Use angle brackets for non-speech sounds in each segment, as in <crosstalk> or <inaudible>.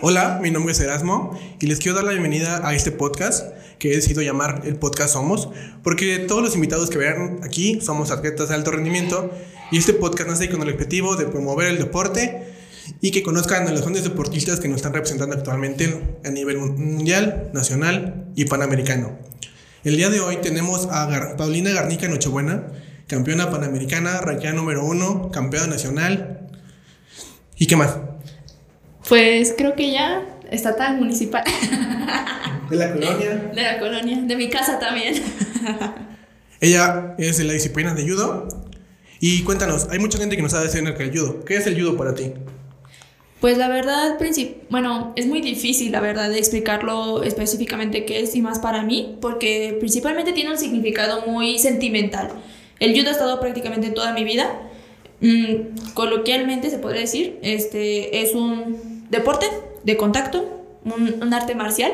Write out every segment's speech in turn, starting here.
Hola, mi nombre es Erasmo y les quiero dar la bienvenida a este podcast que he decidido llamar el podcast Somos, porque todos los invitados que vean aquí somos atletas de alto rendimiento y este podcast nace con el objetivo de promover el deporte y que conozcan a los grandes deportistas que nos están representando actualmente a nivel mundial, nacional y panamericano. El día de hoy tenemos a Paulina Garnica Nochebuena, campeona panamericana, ranqueada número uno, campeona nacional. ¿Y qué más? Pues creo que ya estatal municipal. ¿De la colonia? De la colonia, de mi casa también. Ella es de la disciplina de judo. Y cuéntanos, hay mucha gente que no sabe hacer el judo. ¿Qué es el judo para ti? Pues la verdad, bueno, es muy difícil, la verdad, de explicarlo específicamente qué es y más para mí, porque principalmente tiene un significado muy sentimental. El judo ha estado prácticamente toda mi vida. Mm, coloquialmente se podría decir, este es un deporte de contacto, un, arte marcial,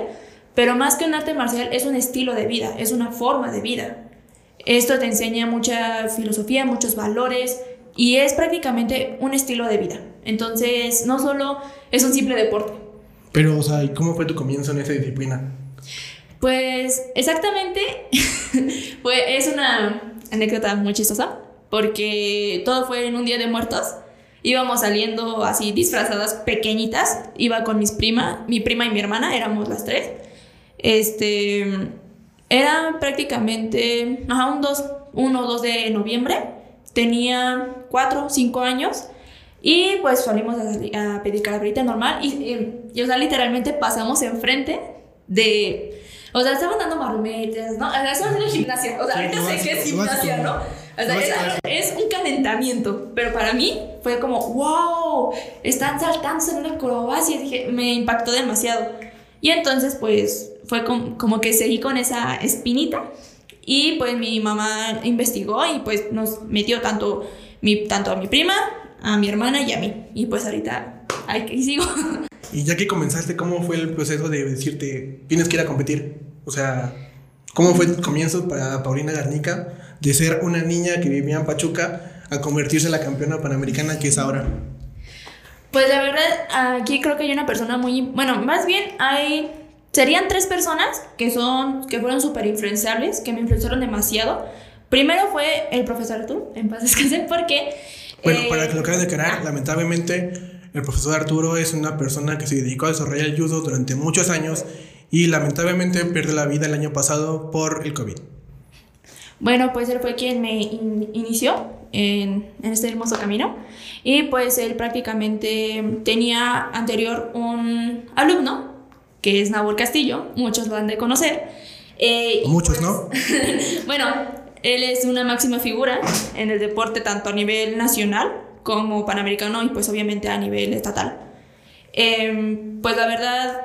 pero más que un arte marcial es un estilo de vida, es una forma de vida. Esto te enseña mucha filosofía, muchos valores y es prácticamente un estilo de vida. Entonces, no solo es un simple deporte. Pero, o sea, ¿y cómo fue tu comienzo en esa disciplina? Pues exactamente, <laughs> fue, es una anécdota muy chistosa, porque todo fue en un día de muertos íbamos saliendo así disfrazadas pequeñitas. Iba con mis primas, mi prima y mi hermana, éramos las tres. Este, era prácticamente, ajá, un 2, 1 o 2 de noviembre. Tenía 4 5 años. Y pues salimos a, a pedir calaverita normal. Y, y, o sea, literalmente pasamos enfrente de. O sea, estaban dando marometas, ¿no? O sea, estaban haciendo gimnasia. O sea, ahorita sé que es gimnasia, ¿no? Es, un calentamiento, pero para mí fue como, wow, están saltando en una acrobacia. Dije, me impactó demasiado. Y entonces, pues, fue como, que seguí con esa espinita. Y pues mi mamá investigó y pues nos metió tanto, mi, tanto a mi prima, a mi hermana y a mí. Y pues ahorita ahí sigo. <laughs> Y ya que comenzaste, ¿cómo fue el proceso de decirte, tienes que ir a competir? O sea, ¿cómo fue el comienzo para Paulina Garnica? De ser una niña que vivía en Pachuca a convertirse en la campeona panamericana que es ahora? Pues la verdad, aquí creo que hay una persona muy, bueno, más bien hay, serían tres personas que son, que fueron súper influenciables, que me influenciaron demasiado. Primero fue el profesor Arturo, en paz <laughs> descanse, porque... Bueno, para que lo quieras declarar, lamentablemente el profesor Arturo es una persona que se dedicó a desarrollar el judo durante muchos años y lamentablemente perdió la vida el año pasado por el COVID. Bueno, pues él fue quien me inició en, este hermoso camino y pues él prácticamente tenía anterior un alumno que es Nabor Castillo, muchos lo han de conocer. Eh, muchos, ¿no? Pues, <laughs> bueno, él es una máxima figura en el deporte tanto a nivel nacional como panamericano y pues obviamente a nivel estatal. Em, pues la verdad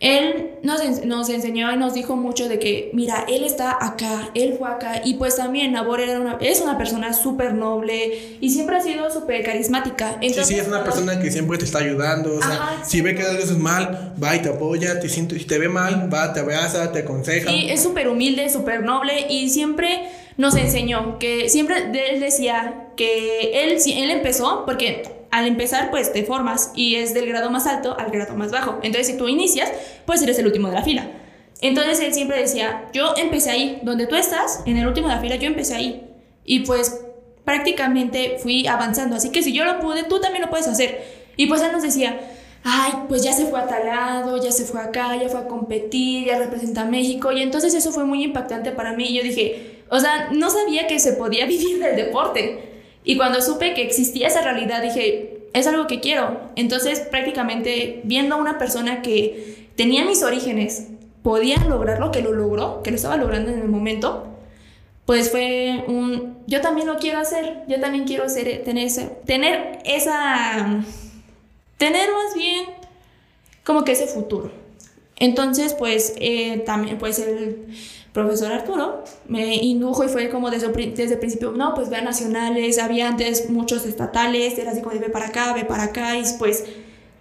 él nos, nos, enseñó y nos dijo mucho de que, mira, él está acá, él fue acá, y pues también Nabor era una, es una persona súper noble y siempre ha sido súper carismática. sí, sí, es una persona que siempre te está ayudando, o sea, si ve que algo es mal, va y te apoya, te siente, si te ve mal, va, te abraza, te aconseja. Sí, es súper humilde, súper noble y siempre nos enseñó que siempre él decía que él, él empezó, porque al empezar, pues te formas y es del grado más alto al grado más bajo. Entonces, si tú inicias, pues eres el último de la fila. Entonces, él siempre decía, yo empecé ahí, donde tú estás, en el último de la fila, yo empecé ahí. Y pues prácticamente fui avanzando. Así que si yo lo pude, tú también lo puedes hacer. Y pues él nos decía, ay, pues ya se fue a tal lado, ya se fue acá, ya fue a competir, ya representa a México. Y entonces eso fue muy impactante para mí. Y yo dije, o sea, no sabía que se podía <laughs> vivir del deporte. Y cuando supe que existía esa realidad, dije, es algo que quiero. Entonces, prácticamente viendo a una persona que tenía mis orígenes, podía lograrlo, que lo logró, que lo estaba logrando en el momento, pues fue un, yo también lo quiero hacer, yo también quiero hacer, tener, ese, tener esa, tener más bien como que ese futuro. Entonces, pues, eh, también, pues el profesor Arturo me indujo y fue como desde, desde el principio, no, pues vean nacionales, había antes muchos estatales, era así como de ve para acá, ve para acá, y pues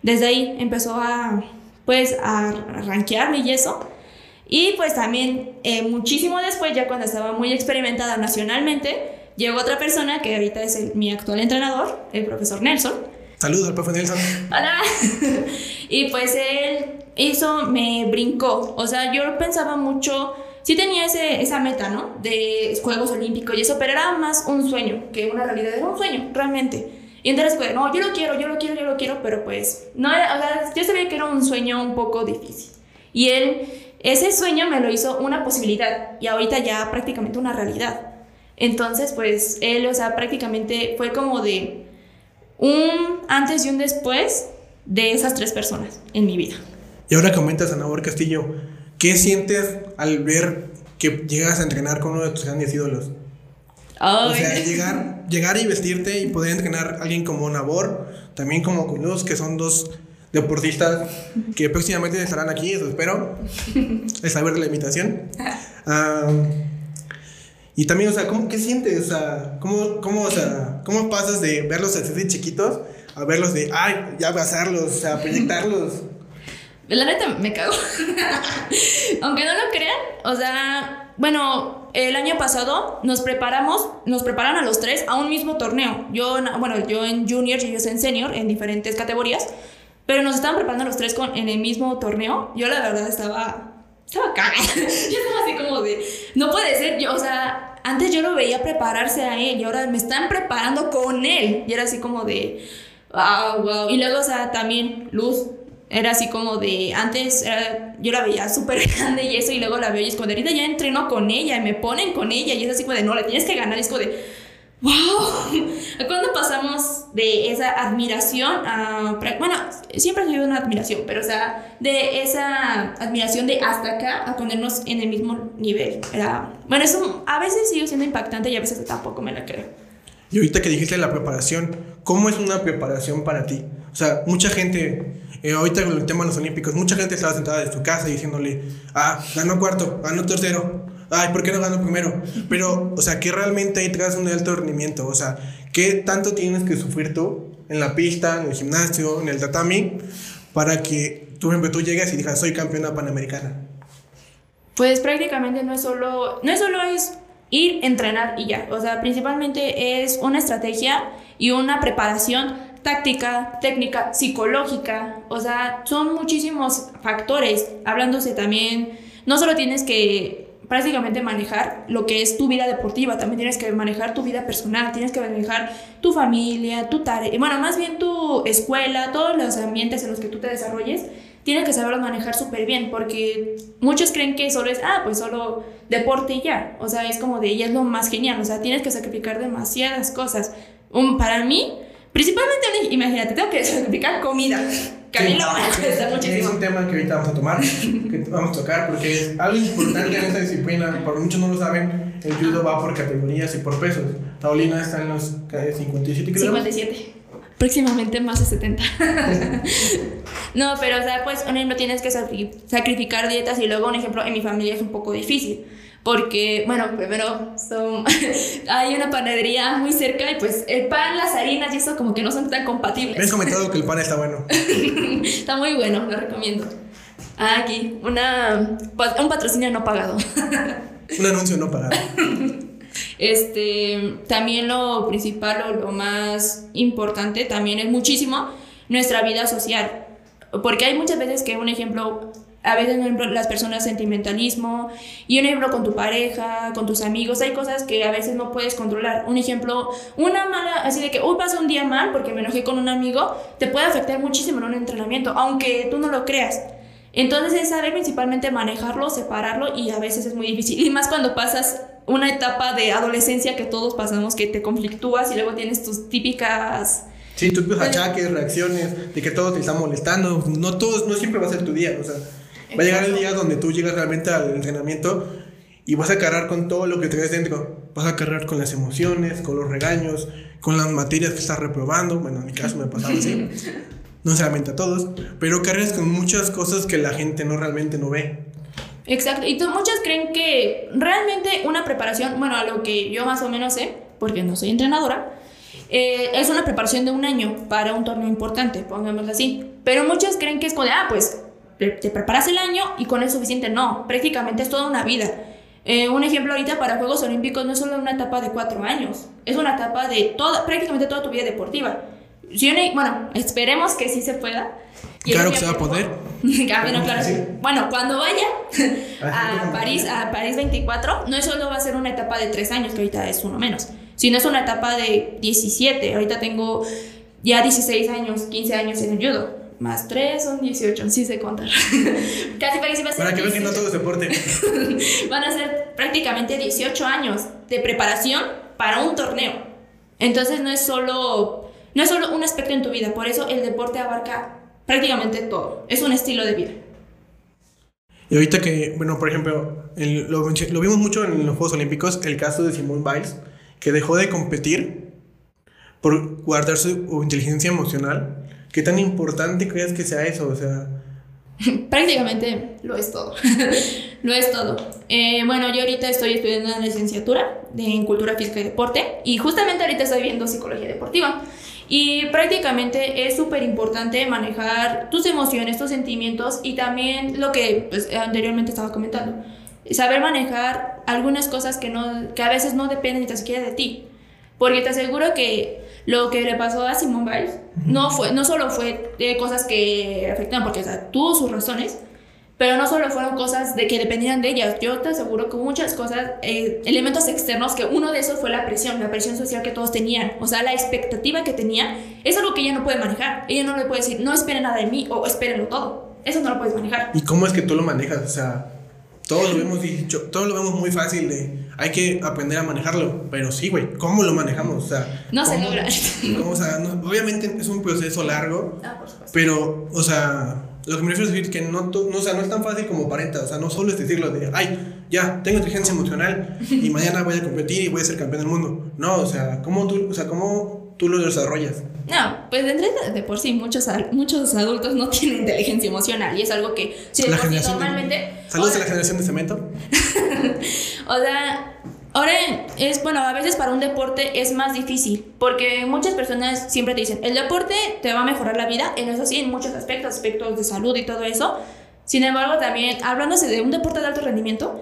desde ahí empezó a, pues, a rankearme y eso. Y pues también eh, muchísimo después, ya cuando estaba muy experimentada nacionalmente, llegó otra persona que ahorita es mi actual entrenador, el profesor Nelson. Saludos al profe Nelson. Hola. <laughs> y pues él, eso me brincó. O sea, yo pensaba mucho, sí tenía ese, esa meta, ¿no? De Juegos Olímpicos y eso, pero era más un sueño que una realidad. Era un sueño, realmente. Y entonces, pues, no, yo lo quiero, yo lo quiero, yo lo quiero, pero pues, no o sea, yo sabía que era un sueño un poco difícil. Y él, ese sueño me lo hizo una posibilidad y ahorita ya prácticamente una realidad. Entonces, pues, él, o sea, prácticamente fue como de un antes y un después de esas tres personas en mi vida. Y ahora comentas, Ana Castillo, ¿qué sientes al ver que llegas a entrenar con uno de tus grandes ídolos? O sea, llegar, llegar y vestirte y poder entrenar a alguien como Nabor, también como Culuz, que son dos deportistas que próximamente estarán aquí, eso espero. <laughs> es saber de la invitación. y también, o sea, ¿cómo, ¿qué sientes? O sea, ¿cómo, cómo, o sea, ¿cómo pasas de verlos así de chiquitos a verlos de, ay, ya abrazarlos, o sea, proyectarlos? La neta me cago. <laughs> Aunque no lo crean, o sea, bueno, el año pasado nos preparamos, nos preparan a los tres a un mismo torneo. Yo, bueno, yo en junior y ellos en senior, en diferentes categorías, pero nos estaban preparando los tres con, en el mismo torneo. Yo la verdad estaba, estaba cagada. <laughs> yo estaba así como de, no puede ser, yo, o sea, antes yo lo veía prepararse a él y ahora me están preparando con él. Y era así como de, wow, wow. Y luego, o sea, también Luz, era así como de, antes yo la veía súper <laughs> grande y eso, y luego la veo y es como de, ahorita ya entreno con ella y me ponen con ella y es así como de, no, le tienes que ganar, y es como de, wow. <laughs> ¿Cuándo pasamos de esa admiración a, bueno, siempre ha sido una admiración, pero o sea, de esa admiración de hasta acá a ponernos en el mismo nivel? Era, bueno, eso a veces sigue siendo impactante y a veces tampoco me la creo. Y ahorita que dijiste la preparación, ¿cómo es una preparación para ti? O sea, mucha gente, eh, ahorita con el tema de los Olímpicos, mucha gente estaba sentada en su casa diciéndole, ah, ganó cuarto, ganó tercero, ay, ¿por qué no ganó primero? Pero, o sea, que realmente ahí traes un alto rendimiento, o sea, ¿qué tanto tienes que sufrir tú en la pista, en el gimnasio, en el tatami, para que tú, tú llegues y digas, soy campeona panamericana? Pues prácticamente no es solo, no es solo es ir, entrenar y ya. O sea, principalmente es una estrategia y una preparación táctica, técnica, psicológica. O sea, son muchísimos factores. Hablándose también, no solo tienes que prácticamente manejar lo que es tu vida deportiva, también tienes que manejar tu vida personal, tienes que manejar tu familia, tu tarea, bueno, más bien tu escuela, todos los ambientes en los que tú te desarrolles tienes que saberlo manejar súper bien, porque muchos creen que solo es, ah, pues solo deporte y ya. O sea, es como de, y es lo más genial. O sea, tienes que sacrificar demasiadas cosas. Um, para mí, principalmente, imagínate, tengo que sacrificar comida. Que a mí lo muchísimo. Es un tema que ahorita vamos a tomar, que vamos a tocar, porque es algo importante en esta disciplina. Por muchos no lo saben, el judo va por categorías y por pesos. Taolina está en los 57 kilogramos. 57 próximamente más de 70. no, pero o sea, pues un ejemplo tienes que sacrificar dietas y luego un ejemplo en mi familia es un poco difícil. Porque, bueno, primero son, <laughs> hay una panadería muy cerca y pues el pan, las harinas y eso como que no son tan compatibles. Me has comentado que el pan está bueno. <laughs> está muy bueno, lo recomiendo. Ah, aquí, una, un patrocinio no pagado. un anuncio no pagado. <laughs> Este, también lo principal o lo más importante también es muchísimo nuestra vida social. Porque hay muchas veces que un ejemplo, a veces las personas sentimentalismo y un ejemplo con tu pareja, con tus amigos, hay cosas que a veces no puedes controlar. Un ejemplo, una mala, así de que hoy pasa un día mal porque me enojé con un amigo, te puede afectar muchísimo en un entrenamiento, aunque tú no lo creas. Entonces es saber principalmente manejarlo, separarlo y a veces es muy difícil. Y más cuando pasas una etapa de adolescencia que todos pasamos, que te conflictúas y luego tienes tus típicas... Sí, tus achaques, reacciones, de que todo te está molestando. No, todos, no siempre va a ser tu día. O sea, va a llegar el día donde tú llegas realmente al entrenamiento y vas a cargar con todo lo que traes dentro. Vas a cargar con las emociones, con los regaños, con las materias que estás reprobando. Bueno, en mi caso me pasaba así. <laughs> No solamente a todos, pero cargas con muchas cosas que la gente no realmente no ve. Exacto, y muchas creen que realmente una preparación, bueno, a lo que yo más o menos sé, porque no soy entrenadora, eh, es una preparación de un año para un torneo importante, pongámoslo así. Pero muchas creen que es como de, ah, pues te preparas el año y con eso es suficiente. No, prácticamente es toda una vida. Eh, un ejemplo ahorita para Juegos Olímpicos no es solo una etapa de cuatro años, es una etapa de toda, prácticamente toda tu vida deportiva. si una- bueno, esperemos que sí se pueda. Y Claro que se va a poder. <laughs> Ah, bueno, claro. Sí. Bueno, cuando vaya <laughs> a París, a París 24, no solo va a ser una etapa de 3 años, que ahorita es uno menos, sino es una etapa de 17. Ahorita tengo ya 16 años, 15 años en el judo. Más 3 son 18, sí sé contar. Casi París iba a ser Para que vean que no 18. todo es deporte. <laughs> Van a ser prácticamente 18 años de preparación para un torneo. Entonces no es solo no es solo un aspecto en tu vida, por eso el deporte abarca prácticamente todo. Es un estilo de vida. Y ahorita que, bueno, por ejemplo, el- lo, lo vimos mucho en los Juegos Olímpicos, el caso de Simone Biles, que dejó de competir por guardar su inteligencia emocional. ¿Qué tan importante crees que sea eso? O sea, <laughs> Prácticamente lo es todo. <laughs> lo es todo. Eh, bueno, yo ahorita estoy estudiando una licenciatura en Cultura Física y Deporte y justamente ahorita estoy viendo Psicología Deportiva. Y prácticamente es súper importante manejar tus emociones, tus sentimientos y también lo que pues, anteriormente estaba comentando. Saber manejar algunas cosas que, no, que a veces no dependen ni siquiera de ti. Porque te aseguro que lo que le pasó a Simone Biles no, fue, no solo fue de cosas que afectaron, porque o sea, tuvo sus razones, pero no solo fueron cosas de que dependían de ellas. Yo te aseguro que muchas cosas, eh, elementos externos, que uno de esos fue la presión, la presión social que todos tenían. O sea, la expectativa que tenía es algo que ella no puede manejar. Ella no le puede decir, no esperen nada de mí o espérenlo todo. Eso no lo puedes manejar. ¿y cómo es que tú lo manejas? O sea, todos lo vemos dicho, todos lo vemos muy fácil de hay que aprender a manejarlo, pero sí, güey, ¿cómo lo manejamos? O sea, No se ¿cómo- logra. <laughs> o sea, no- obviamente es un proceso largo, Ah, por supuesto. Pero, o sea, lo que me refiero es decir que no, to- no, o sea, no es tan fácil como aparenta. O sea, no solo es decirlo de, ay, ya, tengo inteligencia emocional y <laughs> mañana voy a competir y voy a ser campeón del mundo. No, o sea, ¿cómo tú, o sea, cómo tú lo desarrollas? No, pues de, de por sí muchos, muchos adultos no <laughs> tienen inteligencia emocional y es algo que si La generación normalmente... Saludos a la generación de cemento. O sea, ahora es, bueno, a veces para un deporte es más difícil, porque muchas personas siempre te dicen, el deporte te va a mejorar la vida, en eso sí, en muchos aspectos, aspectos de salud y todo eso. Sin embargo, también, hablándose de un deporte de alto rendimiento,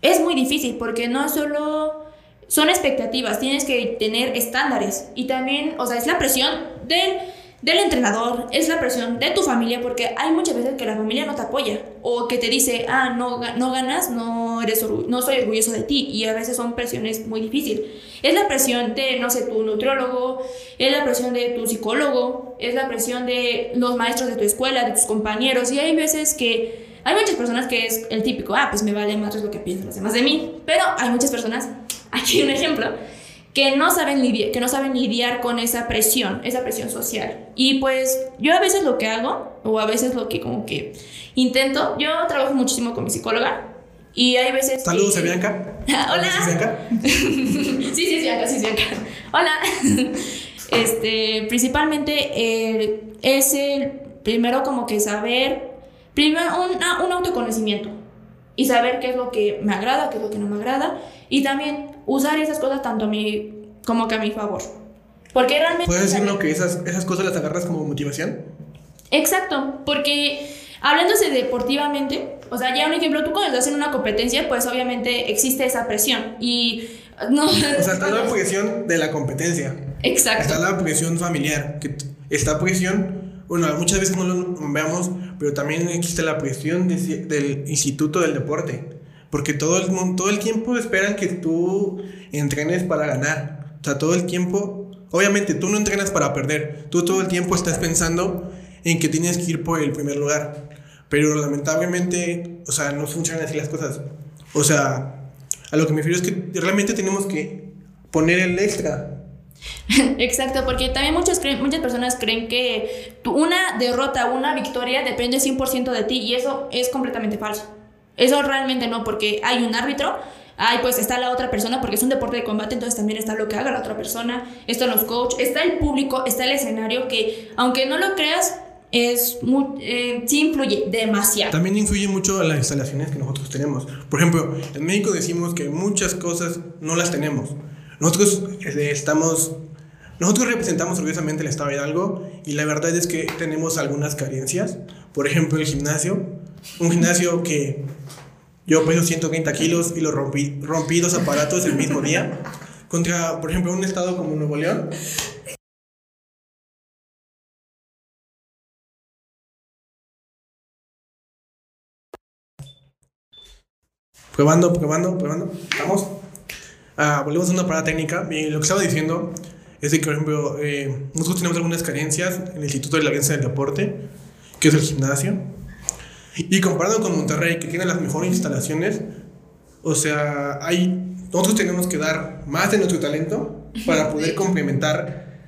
es muy difícil, porque no solo son expectativas, tienes que tener estándares, y también, o sea, es la presión del del entrenador, es la presión de tu familia, porque hay muchas veces que la familia no te apoya o que te dice, ah, no, no ganas, no, eres no soy orgulloso de ti, y a veces son presiones muy difíciles. Es la presión de, no sé, tu nutriólogo, es la presión de tu psicólogo, es la presión de los maestros de tu escuela, de tus compañeros, y hay veces que hay muchas personas que es el típico, ah, pues me vale más lo que piensan los demás de mí, pero hay muchas personas, <laughs> aquí un ejemplo, que no saben lidiar, que no saben lidiar con esa presión, esa presión social. Y pues yo a veces lo que hago, o a veces lo que como que intento, yo trabajo muchísimo con mi psicóloga y hay veces... Saludos que- Bianca. <laughs> Hola. ¿Sí, <laughs> Bianca? sí, sí, acá, sí, acá. Hola. <laughs> Este, principalmente eh, es el primero como que saber, primero un, ah, un autoconocimiento y saber qué es lo que me agrada, qué es lo que no me agrada y también usar esas cosas tanto a mi como que a mi favor. Porque realmente... ¿Puedes decirlo que esas, esas cosas las agarras como motivación? Exacto, porque hablándose deportivamente, o sea, ya un ejemplo, tú cuando estás en una competencia, pues obviamente existe esa presión y no... O sea, <laughs> está la presión de la competencia. Exacto. Está la presión familiar. Que esta presión, bueno, muchas veces no lo veamos, pero también existe la presión de del instituto del deporte. Porque todo el, todo el tiempo esperan que tú entrenes para ganar. O sea, todo el tiempo, obviamente tú no entrenas para perder. Tú todo el tiempo estás pensando en que tienes que ir por el primer lugar. Pero lamentablemente, o sea, no funcionan así las cosas. O sea, a lo que me refiero es que realmente tenemos que poner el extra. <laughs> Exacto, porque también muchos muchas personas creen que una derrota, una victoria depende 100% de ti y eso es completamente falso. Eso realmente no, porque hay un árbitro, hay pues está la otra persona, porque es un deporte de combate, entonces también está lo que haga la otra persona, están los coaches, está el público, está el escenario que aunque no lo creas, es muy, eh, sí influye demasiado. También influye mucho las instalaciones que nosotros tenemos. Por ejemplo, en México decimos que muchas cosas no las tenemos. Nosotros eh, estamos, nosotros representamos orgullosamente el Estado de Hidalgo y la verdad es que tenemos algunas carencias. Por ejemplo, el gimnasio. Un gimnasio que yo peso 130 kilos y lo rompí, rompí dos aparatos el mismo día. Contra, por ejemplo, un estado como Nuevo León, Probando, probando, probando. Vamos. Ah, volvemos a una parada técnica. Y lo que estaba diciendo es de que, por ejemplo, eh, nosotros tenemos algunas carencias en el Instituto de la Alianza del Deporte, que es el gimnasio. Y comparado con Monterrey, que tiene las mejores instalaciones, o sea, hay, nosotros tenemos que dar más de nuestro talento para poder complementar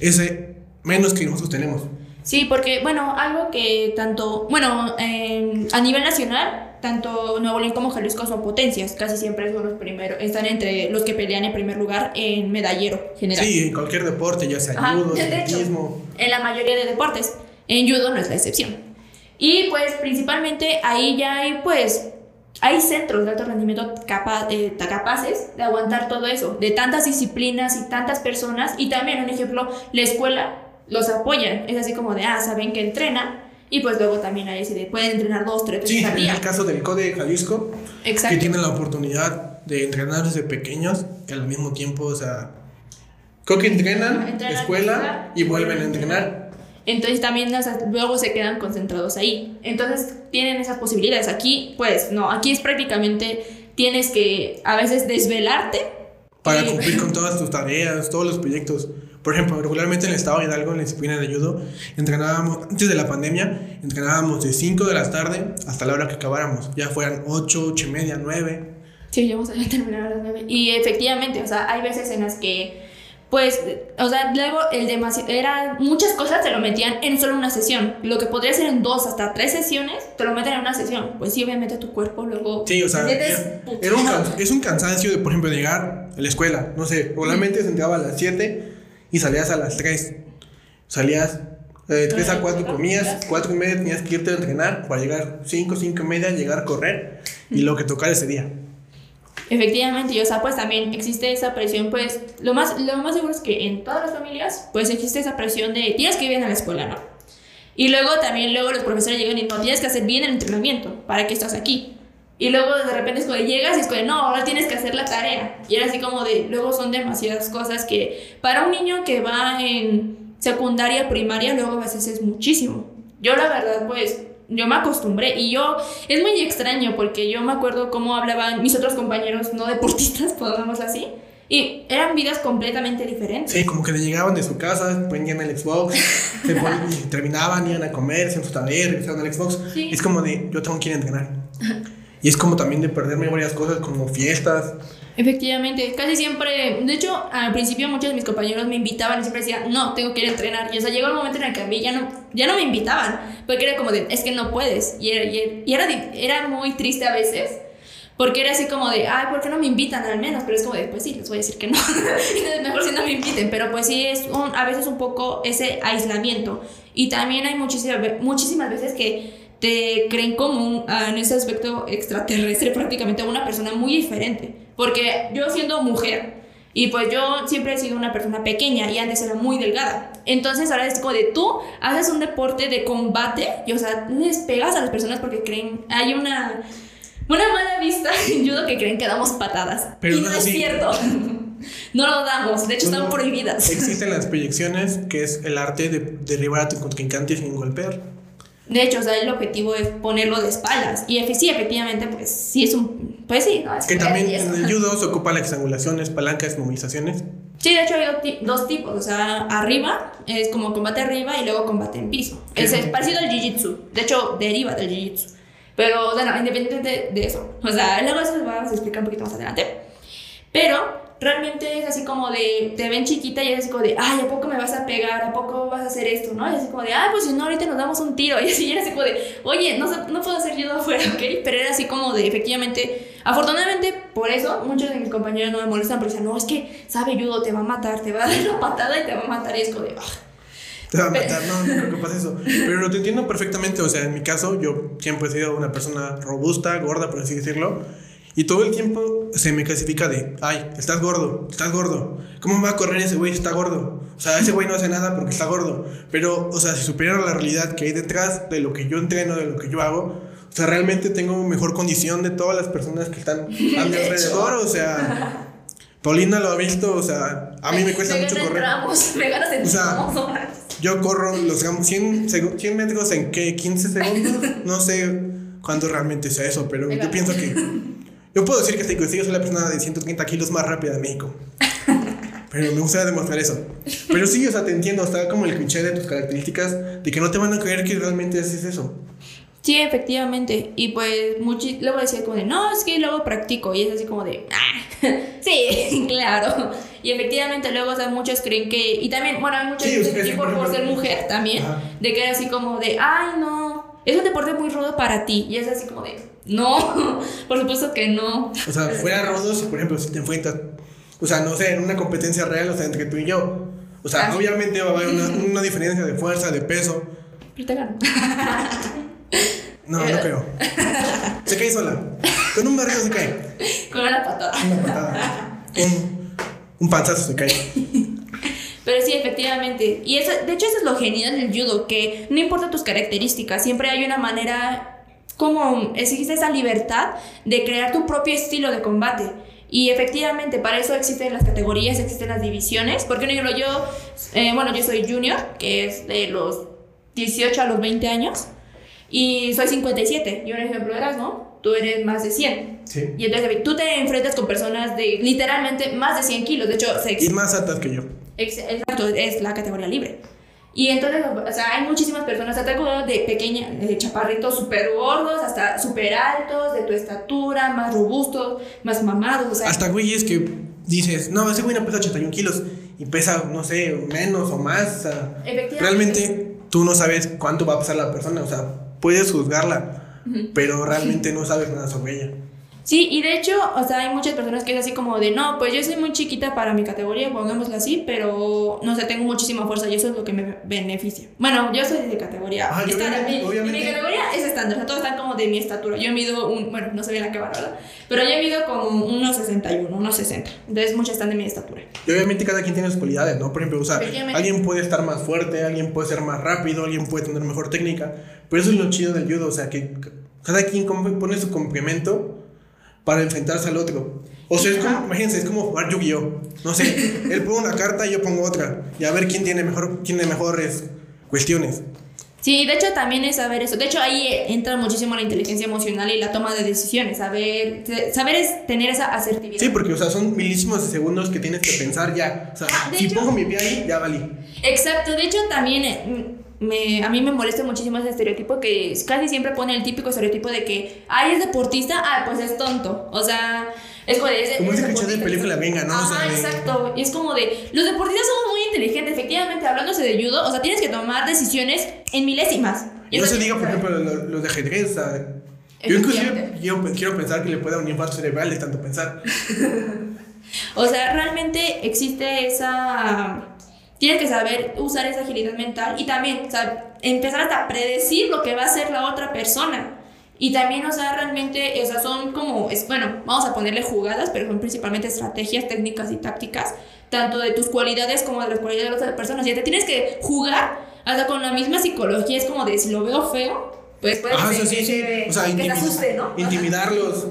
ese menos que nosotros tenemos. Sí, porque, bueno, algo que tanto, bueno, eh, a nivel nacional, tanto Nuevo León como Jalisco son potencias, casi siempre son los primeros, están entre los que pelean en primer lugar en medallero general. Sí, en cualquier deporte, ya sea Ajá, judo, de hecho, en la mayoría de deportes. En judo no es la excepción. Y pues principalmente ahí ya hay pues hay centros de alto rendimiento capa- eh, capaces de aguantar todo eso, de tantas disciplinas y tantas personas. Y también un ejemplo, la escuela los apoyan. Es así como de, ah, saben que entrenan. Y pues luego también hay así de, pueden entrenar dos, tres Sí, veces al en día. el caso del CODE Jalisco, que Exacto. tienen la oportunidad de entrenar desde pequeños y al mismo tiempo, o sea, creo que entrenan, Entrenan, escuela y vuelven a entrenar. Entonces también luego se quedan concentrados ahí. Entonces tienen esas posibilidades. Aquí, pues no, aquí es prácticamente tienes que a veces desvelarte. Para y- cumplir <laughs> con todas tus tareas, todos los proyectos. Por ejemplo, regularmente en el estado de Hidalgo, en la disciplina de judo, entrenábamos, antes de la pandemia, entrenábamos de 5 de la tarde hasta la hora que acabáramos. Ya fueran 8, 8 y media, 9. Sí, vamos a terminar a las nueve. Y efectivamente, o sea, hay veces en las que, pues, o sea, luego el demasiado, era, muchas cosas te lo metían en solo una sesión. Lo que podría ser en dos hasta tres sesiones, te lo meten en una sesión. Pues sí, obviamente tu cuerpo luego... Sí, o sea, era- era un es un cansancio de, por ejemplo, llegar a la escuela. No sé, regularmente se entraba a las 7 y salías a las 3. Salías de 3 a 4 comías, 4 y media tenías que irte a entrenar para llegar 5, 5 y media, llegar a correr y lo que tocar ese día. Efectivamente, y o sea, pues también existe esa presión, pues lo más, lo más seguro es que en todas las familias, pues existe esa presión de tienes que ir bien a la escuela, ¿no? Y luego también, luego los profesores llegan y no, tienes que hacer bien el entrenamiento, ¿para que estás aquí? Y luego de repente es de llegas y es como de, no, ahora tienes que hacer la tarea. Y era así como de, luego son demasiadas cosas que para un niño que va en secundaria, primaria, luego a veces es muchísimo. Yo la verdad, pues, yo me acostumbré y yo, es muy extraño porque yo me acuerdo cómo hablaban mis otros compañeros no deportistas, <laughs> pongámoslo así, y eran vidas completamente diferentes. Sí, como que le llegaban de su casa, ponían el Xbox, se ponían- terminaban, iban a comer, hacían su tarea, regresaban al Xbox. Sí. Es como de, yo tengo que ir a entrenar. Y es como también de perderme varias cosas como fiestas. Efectivamente, casi siempre, de hecho, al principio muchos de mis compañeros me invitaban y siempre decían, no, tengo que ir a entrenar. Y o sea, llegó el momento en el que a mí ya no, ya no me invitaban, porque era como de, es que no puedes. Y era, y era, era, muy triste a veces, porque era así como de, ay, ¿por qué no me invitan al menos? Pero es como de, pues sí, les voy a decir que no. <laughs> Entonces, mejor si no me inviten, pero pues sí es un, a veces un poco ese aislamiento. Y también hay muchísimas, muchísimas veces que te creen como un- ah, en ese aspecto extraterrestre, prácticamente una persona muy diferente. Porque yo siendo mujer, y pues yo siempre he sido una persona pequeña y antes era muy delgada. Entonces ahora es como de tú haces un deporte de combate y o sea, les pegas a las personas porque creen, hay una, una mala vista <laughs> en judo que creen que damos patadas. Pero y no no, es así. cierto. <laughs> no lo damos, de hecho están No, prohibidas. Existen las proyecciones, que es el arte de derribar a tu contrincante sin golpear. De hecho, o sea, el objetivo es ponerlo de espaldas. Y sí, efectivamente, pues sí es un... Pues sí, no, es Que también en el <laughs> judo se ocupa las estrangulaciones, palancas, movilizaciones. Sí, de hecho hay dos tipos, o sea, arriba es como combate arriba y luego combate en piso. Es, es parecido al jiu-jitsu, de hecho deriva del jiu-jitsu. Pero bueno, independientemente de, de eso, o sea, luego eso lo vamos a explicar un poquito más adelante. Pero realmente es así como de, te ven chiquita y es así como de, ay, ¿a poco me vas a pegar? ¿A poco vas a hacer esto? ¿No? Y así como de, ay, pues si no, ahorita nos damos un tiro. <laughs> Y así era así como de, oye, no, no puedo hacer judo afuera, ¿ok? Pero era así como de, efectivamente, afortunadamente por eso muchos de mis compañeros no me molestan porque dicen, no, es que sabe judo, te va a matar, te va a dar una patada y te va a matar. Y es como de, ah. Te va a matar, no, no creo que pase eso. Pero te entiendo perfectamente, o sea, en mi caso, yo siempre he sido una persona robusta, gorda, por así decirlo. Y todo el tiempo se me clasifica de, ay, estás gordo, estás gordo. ¿Cómo va a correr ese güey está gordo? O sea, ese güey no hace nada porque está gordo. Pero, o sea, si supieran la realidad que hay detrás de lo que yo entreno, de lo que yo hago, o sea, realmente tengo mejor condición de todas las personas que están a mi <laughs> alrededor. O sea, Paulina lo ha visto, o sea, a mí me cuesta mucho ganas en correr. tramos, me ganas en O sea. Yo corro los digamos, 100, segu- 100 metros en qué, 15 segundos. No sé cuánto realmente sea eso, pero yo Venga. pienso que. Yo puedo decir que hasta inclusive soy la persona de 130 kilos más rápida de México. <laughs> Pero me gustaría demostrar eso. Pero sí, o sea, te entiendo, está como el cliché de tus características, de que no te van a creer que realmente haces eso. Sí, efectivamente. Y pues luego decía como de, no, es que luego practico. Y es así como de, ah, <laughs> sí, <laughs> claro. Y efectivamente luego, o sea, muchos creen que, y también, bueno, hay muchos Sí, que por, por ser mujer también, de que era así como de, ay, no, es un deporte muy rudo para ti. Y es así como de, no, <laughs> por supuesto que no. O sea, fuera rudos, por ejemplo, si te enfrentas, o sea, no sé, en una competencia real, o sea, entre tú y yo. O sea, Ah, sí. obviamente va a haber una, una diferencia de fuerza, de peso. Pero te gano. <laughs> No, no creo. Se cae sola. Con un barrio se cae. Con una patada. Una patada. Un, un panzazo se cae. Pero sí, efectivamente. Y eso, de hecho, eso es lo genial del judo, que no importa tus características, siempre hay una manera, como existe esa libertad de crear tu propio estilo de combate. Y efectivamente, para eso existen las categorías, existen las divisiones. Porque un ejemplo, yo, eh, bueno, yo soy junior, que es de los 18 a los 20 años, y soy 57. Y un ejemplo eras, ¿no? Tú eres más de 100. Sí. Y entonces tú te enfrentas con personas de literalmente más de 100 kilos. De hecho, se Y más altas que yo. Ex- Exacto, es la categoría libre. Y entonces, o sea, hay muchísimas personas, hasta como de pequeña, de chaparritos súper gordos, hasta súper altos, de tu estatura, más robustos, más mamados, o sea, Hasta güeyes que dices, no, ese güey no pesa 81 kilos y pesa, no sé, menos o más. O sea, Efectivamente. realmente tú no sabes cuánto va a pesar la persona. O sea, puedes juzgarla, pero realmente <laughs> no sabes nada sobre ella. Sí, y de hecho, o sea, hay muchas personas que es así como de, no, pues yo soy muy chiquita para mi categoría, pongámoslo así, pero no sé, tengo muchísima fuerza y eso es lo que me beneficia. Bueno, yo soy de categoría Ah, estándar, mi, mi categoría es estándar, o sea, todos están como de mi estatura. Yo mido un, bueno, no se ve la cámara, ¿verdad? Pero yo mido como unos 61, unos 60. Entonces, muchas están de mi estatura. Y obviamente cada quien tiene sus cualidades, ¿no? Por ejemplo, o sea, alguien puede estar más fuerte, alguien puede ser más rápido, alguien puede tener mejor técnica. Pero eso es lo chido del judo, o sea, que cada quien pone su complemento para enfrentarse al otro. O sea, es como, imagínense, es como jugar Yu-Gi-Oh! No sé, <laughs> él pone una carta y yo pongo otra. Y a ver quién tiene, mejor, tiene mejores cuestiones. Sí, de hecho también es saber eso. De hecho ahí entra muchísimo la inteligencia emocional y la toma de decisiones. Saber, saber es tener esa asertividad. Sí, porque, o sea, son milísimos de segundos que tienes que pensar ya. O sea, Ah, si hecho- pongo mi pie ahí, ya valí. Exacto, de hecho también eh, me, a mí me molesta muchísimo ese estereotipo que casi siempre pone el típico estereotipo de que, ay, es deportista, ah, pues es tonto. O sea, es como de... es- Como es de película Venga, ¿no? O Ajá, sea, exacto. Y es como de, los deportistas somos muy inteligentes, efectivamente, hablándose de judo, o sea, tienes que tomar decisiones en milésimas. Y No se diga, por ejemplo, lo- los de ajedrez. o sea, yo inclusive quiero, quiero pensar que le puede dar un infarto cerebral de tanto pensar. <laughs> O sea, realmente existe esa... Tienes que saber usar esa agilidad mental y también, o sea, empezar hasta a predecir lo que va a hacer la otra persona. Y también, o sea, realmente, o sea, son como, es, bueno, vamos a ponerle jugadas, pero son principalmente estrategias, técnicas y tácticas, tanto de tus cualidades como de las cualidades de las otras personas. Y te tienes que jugar hasta con la misma psicología, es como de si lo veo feo, pues puede Ajá, que o sea, sí, sí. O sea, que se intimi- asuste, ¿no? intimidarlos.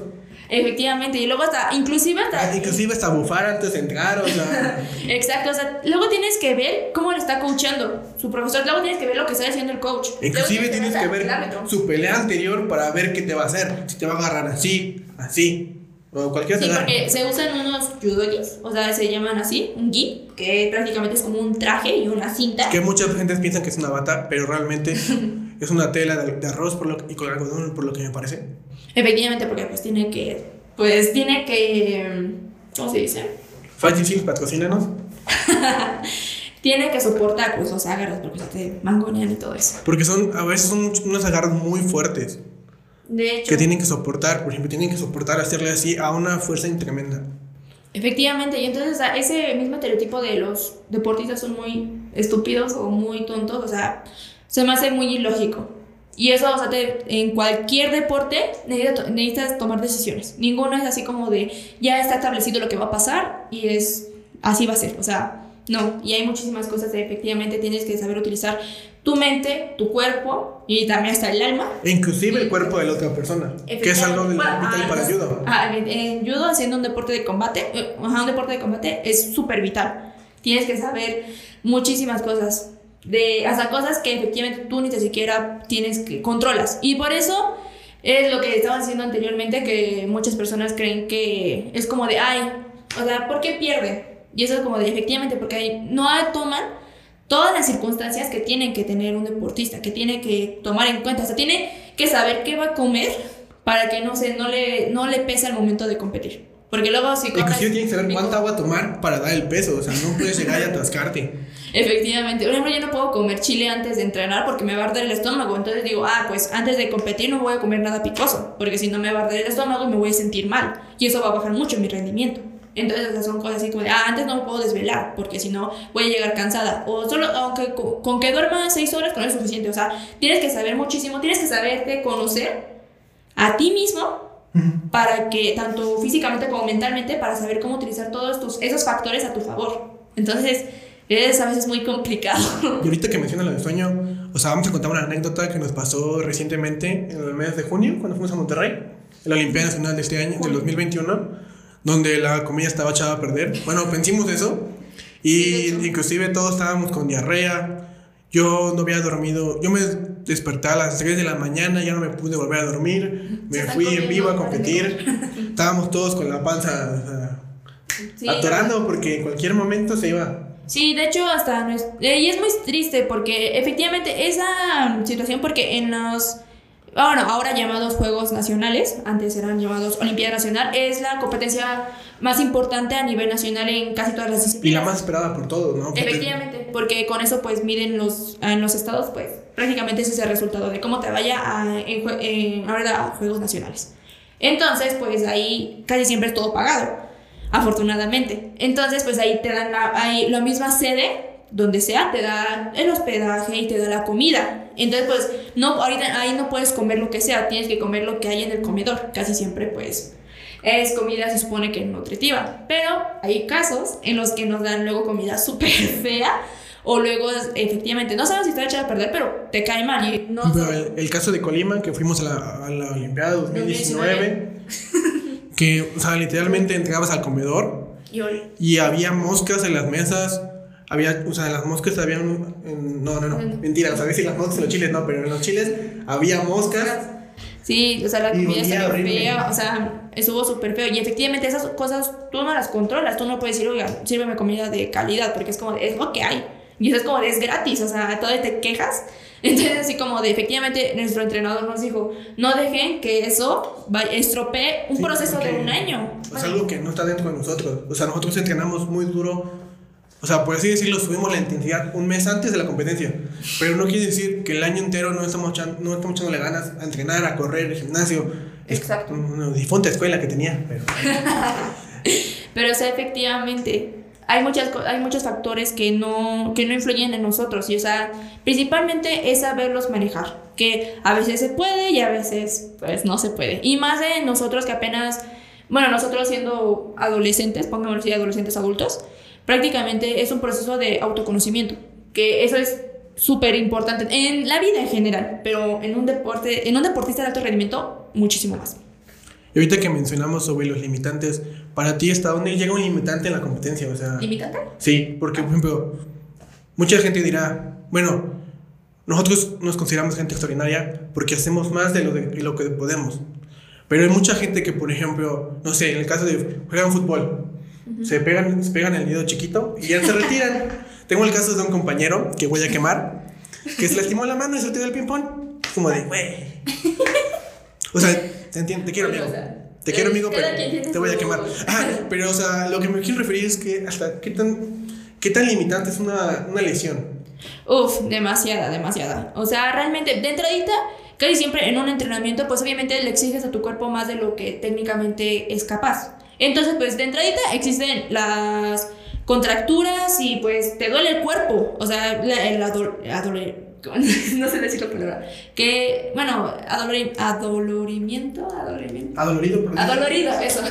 Efectivamente, y luego hasta, inclusive hasta... Ah, Inclusive hasta bufar antes de entrar, o sea. <laughs> Exacto, o sea, luego tienes que ver cómo le está coachando su profesor, luego tienes que ver lo que está haciendo el coach. Inclusive tienes que ver su pelea anterior para ver qué te va a hacer. Si te va a agarrar así, así. O cualquier Sí, porque se usan unos judogis, o sea, se llaman así, un gi, que prácticamente es como un traje y una cinta. Que muchas gentes piensan que es una bata, pero realmente <laughs> es una tela de, de arroz por lo, y con algodón, por lo que me parece. Efectivamente, porque pues tiene que, pues tiene que, ¿cómo se dice? Fighting Shield, patrocínanos. <laughs> Tiene que soportar, pues, los agarras, porque se te mangonean y todo eso. Porque son, a veces son unos agarros muy fuertes. De hecho, Que tienen que soportar, por ejemplo, tienen que soportar hacerle así a una fuerza tremenda. Efectivamente, y entonces ese mismo estereotipo de los deportistas son muy estúpidos o muy tontos, o sea, se me hace muy ilógico. Y eso, o sea, te- en cualquier deporte necesitas, necesitas tomar decisiones. Ninguno es así como de ya está establecido lo que va a pasar y es así va a ser. O sea, no. Y hay muchísimas cosas que efectivamente tienes que saber utilizar tu mente, tu cuerpo y también hasta el alma E inclusive el cuerpo de la otra persona. Que es algo de Bueno, vital ah, para judo. ah, en- judo, haciendo un deporte de combate, eh, un deporte de combate es súper vital. Tienes que saber muchísimas cosas. De, hasta cosas que efectivamente tú ni tan siquiera tienes que controlas. Y por eso Es lo que estaban diciendo anteriormente, que muchas personas creen que es como de, ay, o sea, ¿por qué pierde? Y eso es como de, efectivamente, porque no toman todas las circunstancias que tienen que tener un deportista, que tiene que tomar en cuenta. O sea, tiene que saber qué va a comer para que no, se, no, le, no le pese al momento de competir. Porque luego si. Inclusive tienes que saber cuánta agua tomar para dar el peso, o sea, no puedes llegar y atascarte. Efectivamente. Por ejemplo, yo no puedo comer chile antes de entrenar porque me va a arder el estómago. Entonces digo, ah, pues antes de competir no voy a comer nada picoso, porque si no me va a arder el estómago y me voy a sentir mal. Y eso va a bajar mucho mi rendimiento. Entonces esas son cosas así como de, ah, antes no me puedo desvelar porque si no voy a llegar cansada. O solo, aunque con, que duerma seis horas con es suficiente. O sea, tienes que saber muchísimo, tienes que saberte conocer a ti mismo para que, tanto físicamente como mentalmente, para saber cómo utilizar todos tus, esos factores a tu favor. Entonces, es a veces muy complicado. Y ahorita que mencionas lo del sueño, o sea, vamos a contar una anécdota que nos pasó recientemente en el mes de junio, cuando fuimos a Monterrey, en la Olimpiada Nacional de este año, del 2021 donde la comida estaba echada a perder. Bueno, pensamos eso. Y inclusive todos estábamos con diarrea. Yo no había dormido. Yo me desperté a las 3 de la mañana, ya no me pude volver a dormir. Me fui en vivo a competir. <laughs> Estábamos todos con la panza atorando porque en cualquier momento se iba. Sí, de hecho hasta no es, y es muy triste porque efectivamente esa situación porque en los bueno, ahora llamados Juegos Nacionales, antes eran llamados Olimpiada Nacional, es la competencia más importante a nivel nacional en casi todas las disciplinas. Y la más esperada por todos, ¿no? Efectivamente, porque con eso pues miden los, en los estados, pues prácticamente ese es el resultado de cómo te vaya a, en, ahora a Juegos Nacionales. Entonces, pues ahí casi siempre es todo pagado, afortunadamente. Entonces, pues ahí te dan la, ahí, la misma sede donde sea, te da el hospedaje y te da la comida. Entonces, pues, no, ahorita ahí no puedes comer lo que sea, tienes que comer lo que hay en el comedor. Casi siempre, pues, es comida, se supone que nutritiva. Pero hay casos en los que nos dan luego comida <laughs> súper fea. O luego, efectivamente, no sabes si está echada a perder, pero te cae mal. Y no el, caso de Colima, que fuimos a la, a la Olimpiada 2019, que, o sea, literalmente entrabas al comedor y, y había moscas en las mesas había, o sea, en las moscas había un, no, no, no, mentira, o sea, decir las moscas en los chiles no, pero en los chiles había moscas. Sí, o sea, la comida estaba fea, o sea, estuvo súper feo. Y efectivamente esas cosas tú no las controlas, tú no puedes decir, oiga, sírveme comida de calidad, porque es como, es lo que hay. Y eso es como, es gratis, o sea, todo te quejas. <laughs> Entonces, así como de, efectivamente, nuestro entrenador nos dijo, no dejen que eso estropee un proceso de un año. Es algo que no está dentro de nosotros. O sea, nosotros entrenamos muy duro o sea, por así decirlo, subimos la intensidad un mes antes de la competencia. Pero no quiere decir que el año entero no estamos, echando, no estamos echándole ganas a entrenar, a correr, al gimnasio. Exacto. Una difunta escuela que tenía. Pero, <laughs> pero o sea, efectivamente, hay, muchas, hay muchos factores que no, que no influyen en nosotros. Y, o sea, principalmente es saberlos manejar. Que a veces se puede y a veces, pues, no se puede. Y más de nosotros que apenas, bueno, nosotros siendo adolescentes, pongámoslo así, adolescentes adultos prácticamente es un proceso de autoconocimiento, que eso es súper importante en la vida en general, pero en un deporte, en un deportista de alto rendimiento, muchísimo más. Y ahorita que mencionamos sobre los limitantes, para ti, ¿hasta dónde llega un limitante en la competencia? O sea, ¿Limitante? Sí, porque, por ejemplo, mucha gente dirá, bueno, nosotros nos consideramos gente extraordinaria porque hacemos más de lo, de lo que podemos. Pero hay mucha gente que, por ejemplo, no sé, en el caso de juegan fútbol, se, pegan, se pegan el nido chiquito y ya se retiran. <laughs> Tengo el caso de un compañero que voy a quemar, que se lastimó la mano y se tiró el ping-pong. Como de, güey. <laughs> O sea, te entiendo, te quiero, amigo. Te quiero, amigo, pero te voy a quemar. Ah, pero, o sea, lo que me quiero referir es que hasta qué tan, qué tan limitante es una, una lesión. Uf, demasiada, demasiada. O sea, realmente, de entradita, casi siempre en un entrenamiento, pues obviamente le exiges a tu cuerpo más de lo que técnicamente es capaz. Entonces, pues de entradita existen las contracturas y pues te duele el cuerpo. O sea, el adol, <laughs> no sé decir la palabra. Que, bueno, adolorimiento, adolorimiento. Adolorido, Adolorido, eso.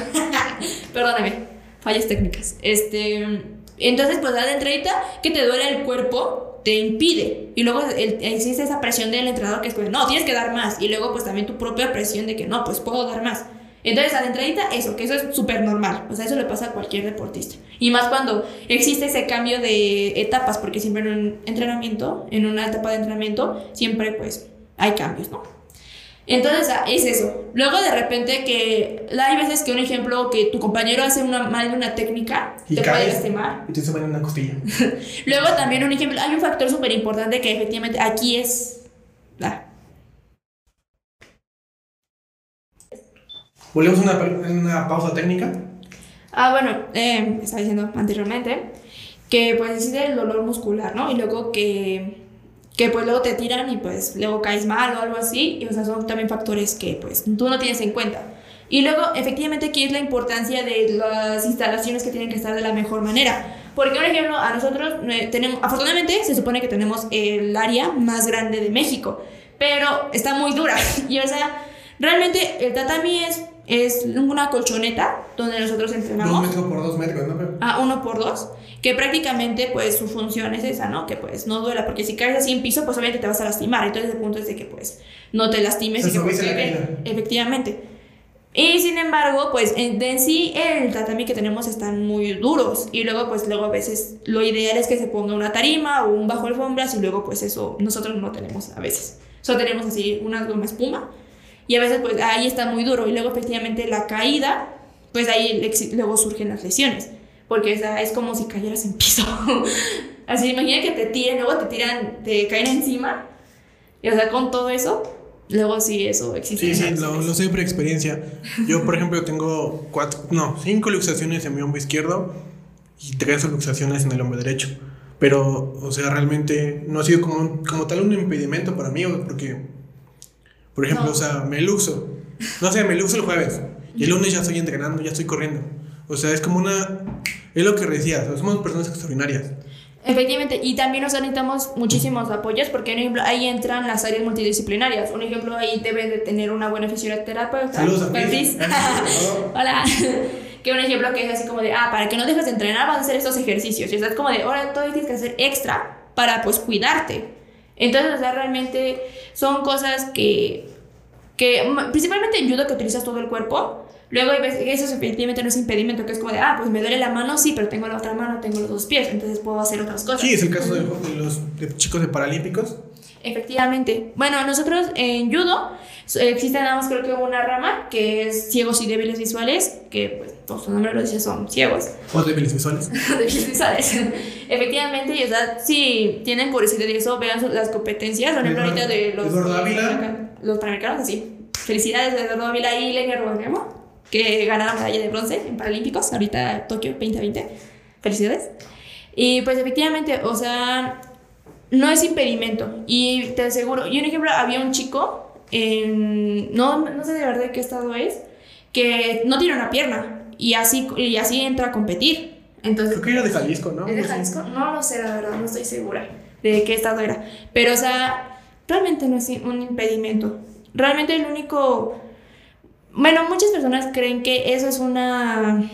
<laughs> Perdóname, fallas técnicas. Este, entonces, pues la entradita que te duele el cuerpo te impide. Y luego existe esa presión del entrenador que es como, no, tienes que dar más. Y luego, pues también tu propia presión de que no, pues puedo dar más. Entonces, a la entradita, eso, que eso es súper normal. O sea, eso le pasa a cualquier deportista. Y más cuando existe ese cambio de etapas, porque siempre en un entrenamiento, en una etapa de entrenamiento, siempre pues hay cambios, ¿no? Entonces, ah, es eso. Luego, de repente, que hay veces que un ejemplo que tu compañero hace una mal una técnica, Y te puede lastimar. Y te suben en una costilla. <laughs> Luego, también un ejemplo, hay un factor súper importante que efectivamente aquí es. ah, Volvemos a una, una pausa técnica. Ah, bueno, eh, estaba diciendo anteriormente que pues existe el dolor muscular, ¿no? Y luego que, que pues luego te tiran y pues luego caes mal o algo así. Y o sea, son también factores que pues tú no tienes en cuenta. Y luego, efectivamente, aquí es la importancia de las instalaciones que tienen que estar de la mejor manera. Porque, por ejemplo, a nosotros eh, tenemos, afortunadamente, se supone que tenemos el área más grande de México, pero está muy dura. <laughs> Y, o sea, realmente el tatami es, es una colchoneta donde nosotros Dos entrenamos metros por dos metros, ¿no? Pero- a uno por dos, que prácticamente pues su función es esa, ¿no? Que pues no duela, porque si caes así en piso, pues obviamente te vas a lastimar, entonces el punto es de que pues no te lastimes Se y que pues, caída. efectivamente. Y sin embargo, pues en, de en sí el tatami que tenemos están muy duros y luego pues luego a veces lo ideal es que se ponga una tarima o un bajo alfombras y luego pues eso nosotros no tenemos a veces. Solo tenemos así una goma espuma y a veces pues ahí está muy duro y luego efectivamente la caída, pues ahí luego surgen las lesiones, porque o sea, es como si cayeras en piso. <laughs> así imagina que te tiren, luego te tiran, te caen encima y o sea, con todo eso, luego sí eso existe. Sí, sí, lo, lo sé por experiencia. Yo, por ejemplo, tengo cuatro, no, cinco luxaciones en mi hombro izquierdo y tres luxaciones en el hombro derecho. Pero, o sea, realmente no ha sido como, como tal un impedimento para mí, porque, por ejemplo, No. o sea, me luxo. No sé, me luxo el jueves y el lunes ya estoy entrenando, ya estoy corriendo. O sea, es como una. Es lo que decías, somos personas extraordinarias. Efectivamente, y también nos necesitamos muchísimos apoyos porque, por ejemplo, ahí entran las áreas multidisciplinarias. Un ejemplo, ahí debe de tener una buena fisioterapeuta. <laughs> Saludos. Hola. que un ejemplo que es así como de, ah, para que no dejes de entrenar vas a hacer estos ejercicios. Y estás como de, ahora todavía tienes que hacer extra para, pues, cuidarte. Entonces, o sea, realmente son cosas que, que principalmente en judo que utilizas todo el cuerpo. Luego hay veces eso efectivamente no es impedimento, que es como de, ah, pues me duele la mano, sí, pero tengo la otra mano, tengo los dos pies, entonces puedo hacer otras cosas. Sí, es el caso de, los de chicos de Paralímpicos. Efectivamente. Bueno, nosotros en judo existe nada más creo que una rama que es ciegos y débiles visuales, que pues por su nombre lo dice son ciegos, O débiles visuales. <laughs> débiles visuales. <laughs> Efectivamente, y o sea, si tienen curiosidad de eso, vean las competencias, por ejemplo ahorita de los Eduardo Ávila. los panamericanos, así. Felicidades a Eduardo Ávila y Lenia Rubén que ganaron medalla de bronce en Paralímpicos, ahorita Tokio 2020. Felicidades. Y pues efectivamente, o sea, no es impedimento. Y te aseguro, y un ejemplo, había un chico, en, no, no sé de verdad de qué estado es, que no tiene una pierna y así, y así entra a competir. Entonces, Creo que era de Jalisco, ¿no? ¿Es de Jalisco? No lo sé, la verdad, no estoy segura de qué estado era. Pero, o sea, realmente no es un impedimento. Realmente el único... Bueno, muchas personas creen que eso es una...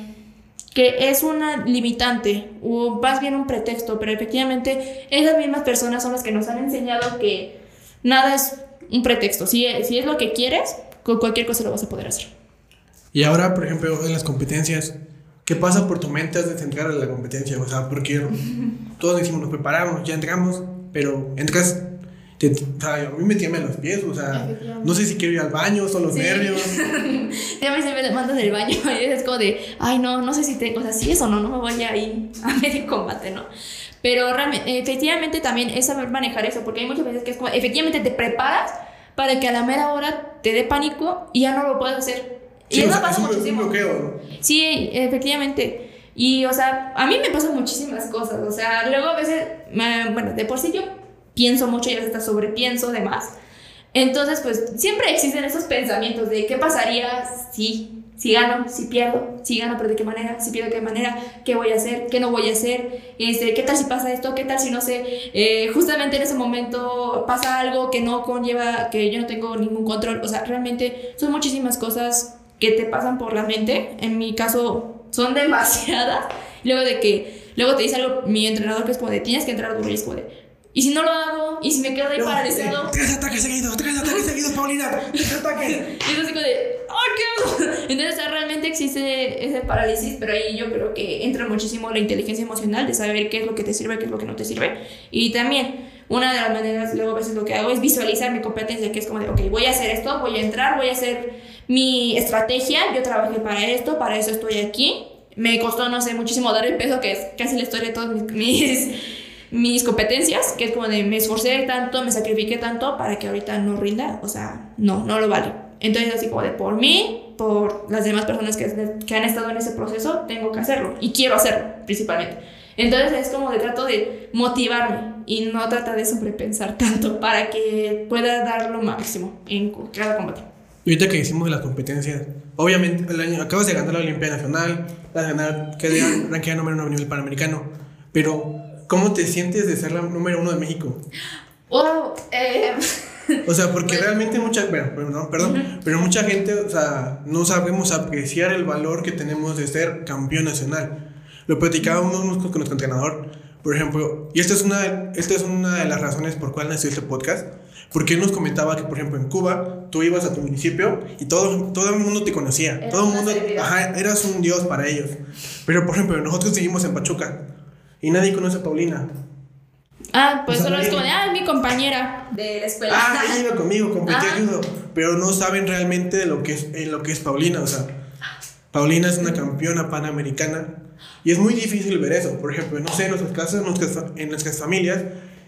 que es una limitante o más bien un pretexto, pero efectivamente esas mismas personas son las que nos han enseñado que nada es un pretexto. Si, si es lo que quieres, con cualquier cosa lo vas a poder hacer. Y ahora, por ejemplo, en las competencias, ¿qué pasa por tu mente antes de entrar a la competencia? O sea, porque <laughs> todos decimos, nos preparamos, ya entramos, pero entras, te, o sea, a mí me tiemblan los pies, o sea, no sé si quiero ir al baño, son los Sí. nervios. <laughs> Ya me siempre te mandas del baño <laughs> y es como de, ay, no, no sé si tengo, o sea, si es o no, no me voy a ir a <laughs> medio combate, ¿no? Pero realmente, efectivamente también es saber manejar eso, porque hay muchas veces que es como, efectivamente te preparas para que a la mera hora te dé pánico y ya no lo puedes hacer. Y Sí, o eso sea, pasa es muchísimo. bloqueo. Sí, efectivamente. Y, o sea, a mí me pasan muchísimas cosas. O sea, luego a veces, me- bueno, de por sí yo pienso mucho y a veces hasta sobrepienso de más. Entonces, pues siempre existen esos pensamientos de qué pasaría si, si gano, si pierdo, si gano, pero de qué manera, si pierdo, de qué manera, qué voy a hacer, qué no voy a hacer, este, qué tal si pasa esto, qué tal si no sé, eh, justamente en ese momento pasa algo que no conlleva, que yo no tengo ningún control. O sea, realmente son muchísimas cosas que te pasan por la mente. En mi caso, son <laughs> demasiadas. Luego de que, luego te dice algo mi entrenador que es como de tienes que entrar duro y es como de, y si no lo hago, y si me quedo ahí No, paralizado. eh, tres ataques seguidos, tres ataques seguidos, Paulina, tres <laughs> ataques. Y es así como de, ¡ay, qué hago?". Entonces, realmente existe ese parálisis, pero ahí yo creo que entra muchísimo la inteligencia emocional de saber qué es lo que te sirve, qué es lo que no te sirve. Y también, una de las maneras, luego a veces lo que hago es visualizar mi competencia, que es como de, ok, voy a hacer esto, voy a entrar, voy a hacer mi estrategia, yo trabajé para esto, para eso estoy aquí. Me costó, no sé, muchísimo dar el peso, que es casi la historia de todas mis, <laughs> mis, mis competencias, que es como de me esforcé tanto, me sacrifiqué tanto para que ahorita no rinda, o sea, no, no lo vale. Entonces, así como de por mí, por las demás personas que, que han estado en ese proceso, tengo que hacerlo y quiero hacerlo, principalmente. Entonces es como de trato de motivarme y no trata de sobrepensar <laughs> tanto para que pueda dar lo máximo en cada combate. Y ahorita que hicimos las competencias, obviamente el año, acabas de ganar la Olimpiada Nacional, vas a ganar, quedé <clears throat> ranqueada número uno a nivel panamericano, pero ¿cómo te sientes de ser la número uno de México? Oh, eh, <laughs> O sea, porque realmente mucha, bueno, perdón, perdón pero mucha gente, o sea, no sabemos apreciar el valor que tenemos de ser campeón nacional. Lo platicábamos con nuestro entrenador, por ejemplo, y esta es una, esta es una de las razones por cuál nació este podcast, porque él nos comentaba que, por ejemplo, en Cuba, tú ibas a tu municipio y todo, todo el mundo te conocía, todo el mundo, ajá, eras un dios para ellos. Pero, por ejemplo, nosotros seguimos en Pachuca y nadie conoce a Paulina. Ah, pues solo es como de, ah, mi compañera de la escuela. Ah, ella iba conmigo, competí ayudo. Pero no saben realmente de lo que es, en lo que es Paulina. O sea, Paulina es una campeona panamericana. Y es muy difícil ver eso. Por ejemplo, no sé, en nuestras casas, en nuestras, en nuestras familias,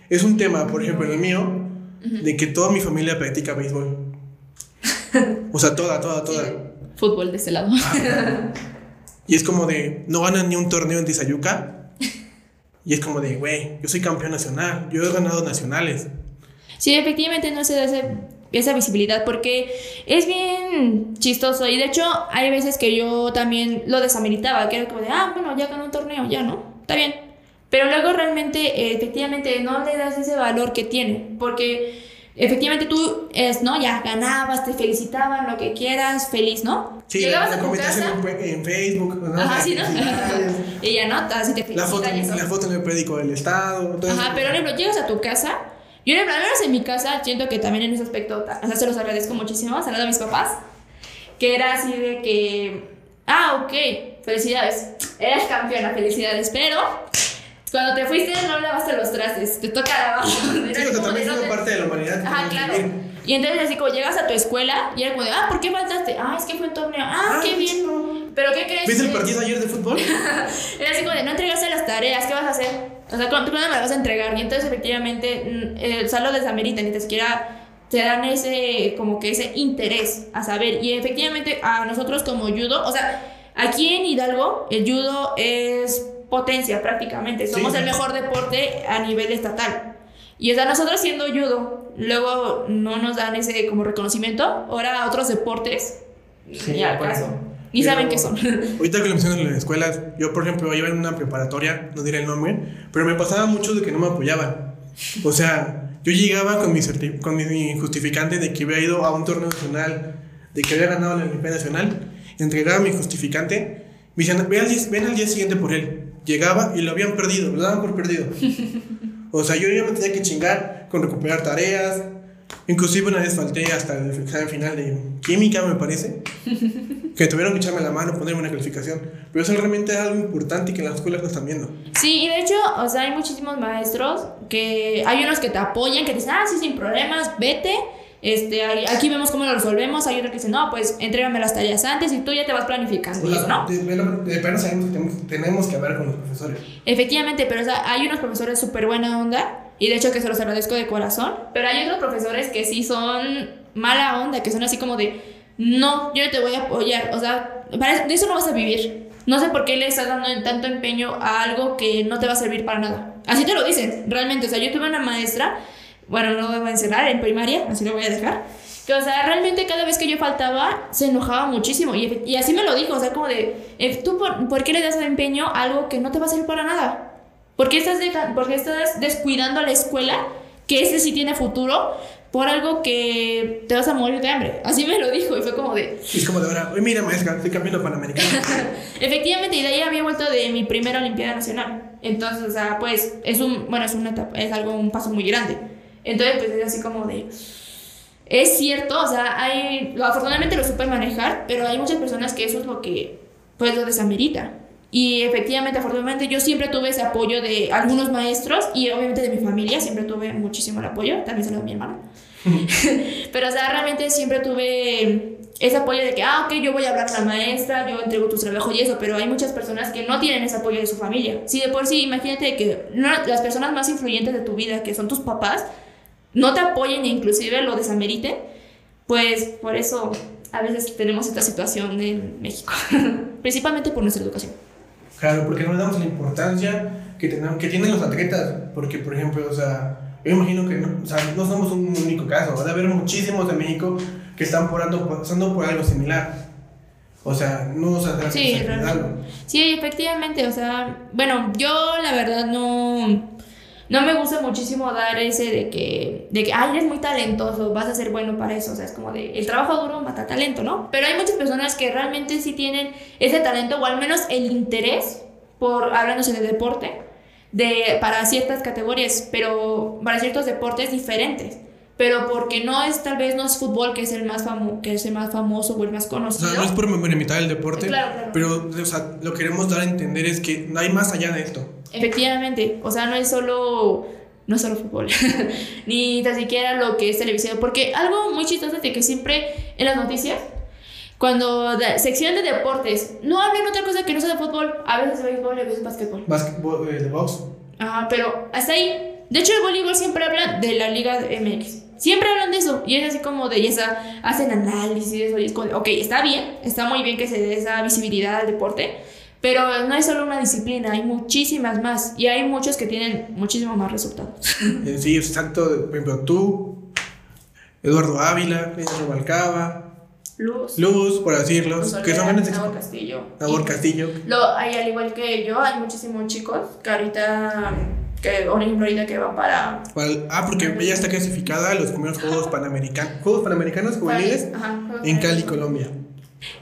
es un tema, por ejemplo, en el mío, de que toda mi familia practica béisbol. O sea, toda, toda, toda. Fútbol de ese lado. y es como de, no ganan ni un torneo en Tizayuca y es como de, güey, yo soy campeón nacional, yo he ganado nacionales. Sí, efectivamente no se da esa visibilidad porque es bien chistoso y de hecho hay veces que yo también lo desameritaba, que era como de, ah, bueno, ya ganó un torneo, ya no, está bien. Pero luego realmente, efectivamente, no le das ese valor que tiene, porque efectivamente tú, es, ¿no? Ya ganabas, te felicitaban, lo que quieras, feliz, ¿no? Sí, Llegabas la, a tu casa. En, Facebook, ¿no? Ajá, sí, ¿no? y ya, ¿no? Así te la foto, la foto en el periódico del Estado. Ajá, pero, por ejemplo, llegas a tu casa. Yo, en menos en mi casa, siento que también en ese aspecto, o sea, se los agradezco muchísimo, saludo a mis papás, que era así de que, ah, ok, felicidades, eres campeona, felicidades, pero cuando te fuiste no lavaste los trastes, te toca lavar. Sí, o sea, también es una parte de la humanidad. Ajá, claro. Y entonces así como llegas a tu escuela y era como de, ah, ¿por qué faltaste? Ah, es que fue un torneo. Ah, qué bien. ¿Pero qué crees? ¿Viste el partido ayer de fútbol? <laughs> era así como de, no entregaste las tareas, ¿qué vas a hacer? O sea, ¿cuándo me las vas a entregar? Y entonces efectivamente, mm, el salón de desamerita, ni siquiera te dan ese, como que ese interés a saber. Y efectivamente a nosotros como judo, o sea, aquí en Hidalgo el judo es potencia prácticamente. Somos el mejor deporte a nivel estatal. Y es a nosotros siendo judo, luego no nos dan ese como reconocimiento. Ahora otros deportes, sí, al caso. Ni saben qué son. <laughs> Ahorita que lo mencionas en las escuelas, yo por ejemplo iba en una preparatoria, no diré el nombre, pero me pasaba mucho de que no me apoyaban. O sea, yo llegaba con mi, con mi justificante de que había ido a un torneo nacional, de que había ganado la Olimpiada Nacional, entregaba mi justificante, me decían, ven al, día, ven al día siguiente por él. Llegaba y lo habían perdido, lo daban por perdido. <laughs> O sea, yo ya me tenía que chingar con recuperar tareas. Inclusive una vez falté hasta el examen final de química, me parece. <laughs> Que tuvieron que echarme la mano, ponerme una calificación. Pero eso realmente es algo importante y que las escuelas lo están viendo. Sí, y de hecho, o sea, hay muchísimos maestros que hay unos que te apoyan, que te dicen, ah, sí, sin problemas, vete. Este, aquí vemos cómo lo resolvemos. Hay otro que dice, no, pues entrégame las tareas antes y tú ya te vas planificando, ¿no? De, de, sabemos que tenemos, que hablar con los profesores. Efectivamente, pero hay unos profesores súper buena onda y de hecho que se los agradezco de corazón. Pero hay otros profesores que sí son mala onda, que son así como de, no, yo no te voy a apoyar. O sea, de eso no vas a vivir. No sé por qué le estás dando tanto empeño a algo que no te va a servir para nada. Así te lo dicen, realmente. O sea, yo tuve una maestra bueno, no voy a mencionar, en primaria, así lo voy a dejar. Que, o sea, realmente cada vez que yo faltaba, se enojaba muchísimo. Y, y así me lo dijo, o sea, como de, eh, ¿tú por, qué le das empeño a algo que no te va a servir para nada? ¿Por qué estás, por qué estás descuidando la escuela, que ese sí tiene futuro, por algo que te vas a morir de hambre? Así me lo dijo y fue como de... es como de ahora, mira, maestra, estoy cambiando panamericano. <laughs> Efectivamente, y de ahí había vuelto de mi primera Olimpiada Nacional. Entonces, o sea, pues, es un, bueno, es una etapa, es algo, un paso muy grande. Entonces, pues es así como de... Es cierto, o sea, hay, afortunadamente lo supe manejar, pero hay muchas personas que eso es lo que, pues, lo desamerita. Y efectivamente, afortunadamente, yo siempre tuve ese apoyo de algunos maestros y obviamente de mi familia, siempre tuve muchísimo el apoyo, también se lo de mi hermano. <laughs> Pero, o sea, realmente siempre tuve ese apoyo de que, ah, ok, yo voy a hablar con la maestra, yo entrego tu trabajo y eso, pero hay muchas personas que no tienen ese apoyo de su familia. Si de por sí, imagínate que las personas más influyentes de tu vida, que son tus papás, no te apoyen e inclusive lo desameriten, pues por eso a veces tenemos esta situación en México, <laughs> principalmente por nuestra educación. Claro, porque no le damos la importancia que, tenemos, que tienen los atletas, porque por ejemplo, o sea, yo imagino que no, o sea, no somos un único caso, va a haber muchísimos de México que están por pasando por algo similar. O sea, no se sea, sí, sí, efectivamente, o sea, bueno, yo la verdad no no me gusta muchísimo dar ese de que, de que, ay, eres muy talentoso, vas a ser bueno para eso. O sea, es como de, el trabajo duro mata talento, ¿no? Pero hay muchas personas que realmente sí tienen ese talento o al menos el interés por, hablándose de deporte, de, para ciertas categorías, pero para ciertos deportes diferentes pero porque no es tal vez no es fútbol que es el más famoso que es el más famoso o el más conocido. O sea, no es por mitad del deporte, pero o sea, lo queremos dar a entender es que no hay más allá de esto. Efectivamente, o sea, no es solo no solo fútbol, <laughs> ni tan siquiera lo que es televisión, porque algo muy chistoso es de que siempre en las noticias cuando sección de deportes no hablan otra cosa que no sea de fútbol, a veces de béisbol y a veces básquetbol. Básquetbol eh, de box. Ajá, pero hasta ahí. De hecho, el voleibol siempre habla de la Liga MX. Siempre hablan de eso. Y es así como de, esa, hacen análisis de. Y es como, ok, está bien, está muy bien que se dé esa visibilidad al deporte. Pero no es solo una disciplina, hay muchísimas más. Y hay muchos que tienen muchísimo más resultados. <laughs> Sí, exacto. Por ejemplo, tú, Eduardo Ávila, Pedro Balcaba. Luz. Luz, por decirlo. que son grandes Nabor Castillo. Nabor Castillo. Lo, hay, al igual que yo, hay muchísimos chicos que ahorita que por ejemplo ahorita que va para... ah, porque ella está clasificada a los primeros Juegos Panamericanos, Juegos Panamericanos juveniles en Cali, Colombia.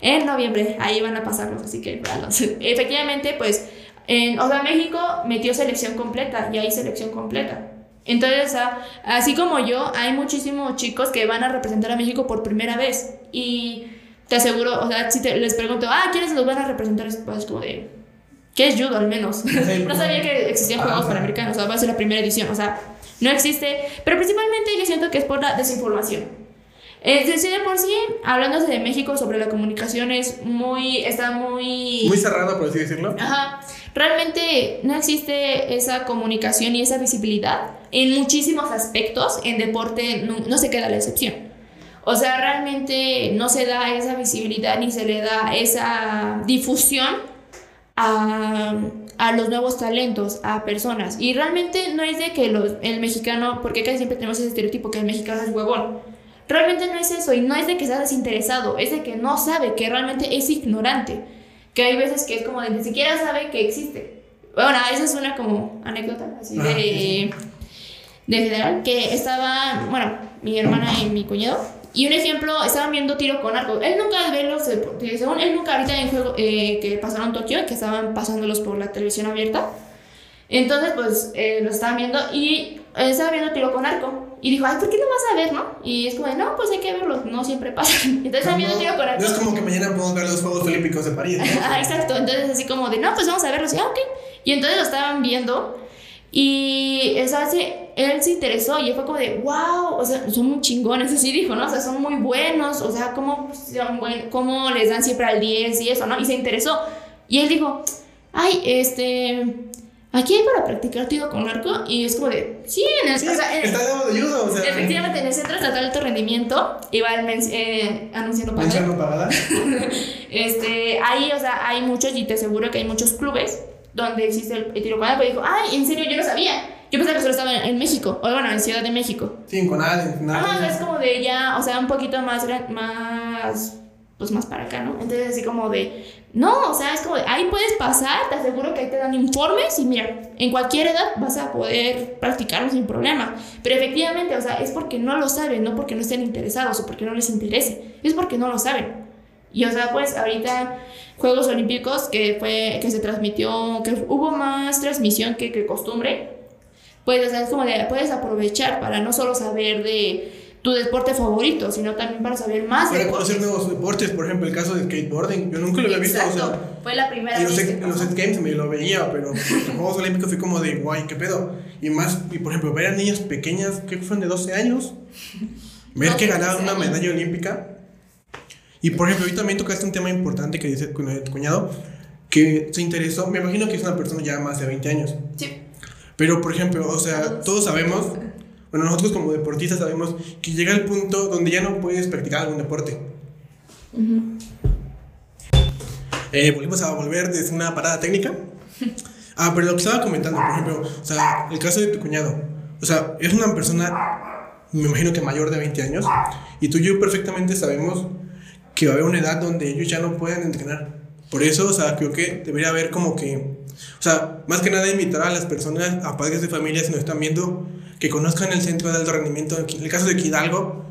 En noviembre, ahí van a pasarlos, así que <laughs> efectivamente, pues, en, o sea, México metió selección completa y hay selección completa. Entonces, así como yo, hay muchísimos chicos que van a representar a México por primera vez. Y te aseguro, o sea, si les pregunto, ah, ¿quiénes los van a representar? Pues como de, ¿Qué es judo al menos? <laughs> no sabía que existían juegos panamericanos, o sea, va a ser la primera edición, o sea, no existe, pero principalmente yo siento que es por la desinformación. Es decir, de por sí, hablándose de México sobre la comunicación es muy, está muy... Muy cerrada, por así decirlo. Ajá. Realmente no existe esa comunicación y esa visibilidad en muchísimos aspectos. En deporte no, no se queda la excepción. O sea, realmente no se da esa visibilidad ni se le da esa difusión a, a, los nuevos talentos, a personas. Y realmente no es de que los, el mexicano, porque casi siempre tenemos ese estereotipo que el mexicano es huevón. Realmente no es eso y no es de que sea desinteresado, es de que no sabe, que realmente es ignorante. Que hay veces que es como de ni siquiera sabe que existe. Bueno, esa es una como anécdota así de, de general, que estaba, bueno, mi hermana y mi cuñado y un ejemplo, estaban viendo tiro con arco. Él nunca ve los según él nunca ahorita en juego eh, que pasaron Tokio, que estaban pasándolos por la televisión abierta. Entonces, pues, eh, lo estaban viendo y él estaba viendo tiro con arco. Y dijo, ay, ¿por qué no vas a ver, no? Y es como, de, no, pues hay que verlo, no siempre pasa. <laughs> Entonces viendo tiro con arco. No es como que mañana podemos ver los Juegos Olímpicos de París. ah, <laughs> exacto. Entonces, así como de, no, pues vamos a verlos. Y, ah, ok. Y entonces lo estaban viendo. Y eso hace él se interesó y fue como de, wow, o sea, son muy chingones, así dijo, ¿no? O sea, son muy buenos, o sea, ¿cómo, cómo les dan siempre al 10 y eso, ¿no? Y se interesó. Y él dijo, ay, este, aquí hay para practicar tiro con arco y es como de, sí, en el... Sí, o sea, está de ayuda, o sea. Efectivamente, en el Centro Estatal de Alto Rendimiento, iba eh, anunciando pagada. <laughs> Este, ahí, o sea, hay muchos y te aseguro que hay muchos clubes donde existe el, tiro con arco y dijo, ay, en serio, yo no sabía. Yo pensaba que solo estaba en, México, o bueno, en Ciudad de México. Sí, en Conal, en Ajá, es como de ya, o sea, un poquito más, más, pues más para acá, ¿no? Entonces así como de, no, o sea, es como de, ahí puedes pasar, te aseguro que ahí te dan informes y mira, en cualquier edad vas a poder practicarlo sin problema. Pero efectivamente, o sea, es porque no lo saben, no porque no estén interesados o porque no les interese, es porque no lo saben. Y o sea, pues ahorita Juegos Olímpicos que fue que se transmitió, que hubo más transmisión que, que costumbre, pues, o sea, es como de, puedes aprovechar para no solo saber de, tu deporte favorito, sino también para saber más Para conocer nuevos deportes, por ejemplo, el caso del skateboarding. Yo nunca lo había visto, o Exacto. sea, Fue la primera en los, vez en los. X Games me lo veía, pero en los Juegos Olímpicos fue como de, guay, ¿qué pedo? Y más, y por ejemplo, ver a niñas pequeñas, que fueron de 12 años, ver que 12 ganaron una medalla olímpica. Y por ejemplo, hoy también tocaste un tema importante que dice tu cuñado, que se interesó, me imagino que es una persona ya más de 20 años. Sí. Pero, por ejemplo, o sea, todos sabemos, bueno, nosotros como deportistas sabemos que llega el punto donde ya no puedes practicar algún deporte. Eh, volvimos a volver desde una parada técnica. Ah, pero lo que estaba comentando, por ejemplo, o sea, el caso de tu cuñado. O sea, es una persona, me imagino que mayor de 20 años, y tú y yo perfectamente sabemos que va a haber una edad donde ellos ya no pueden entrenar. Por eso, o sea, creo que debería haber como que, o sea, más que nada invitar a las personas, a padres de familia, si nos están viendo, que conozcan el centro de alto rendimiento, en el caso de Hidalgo,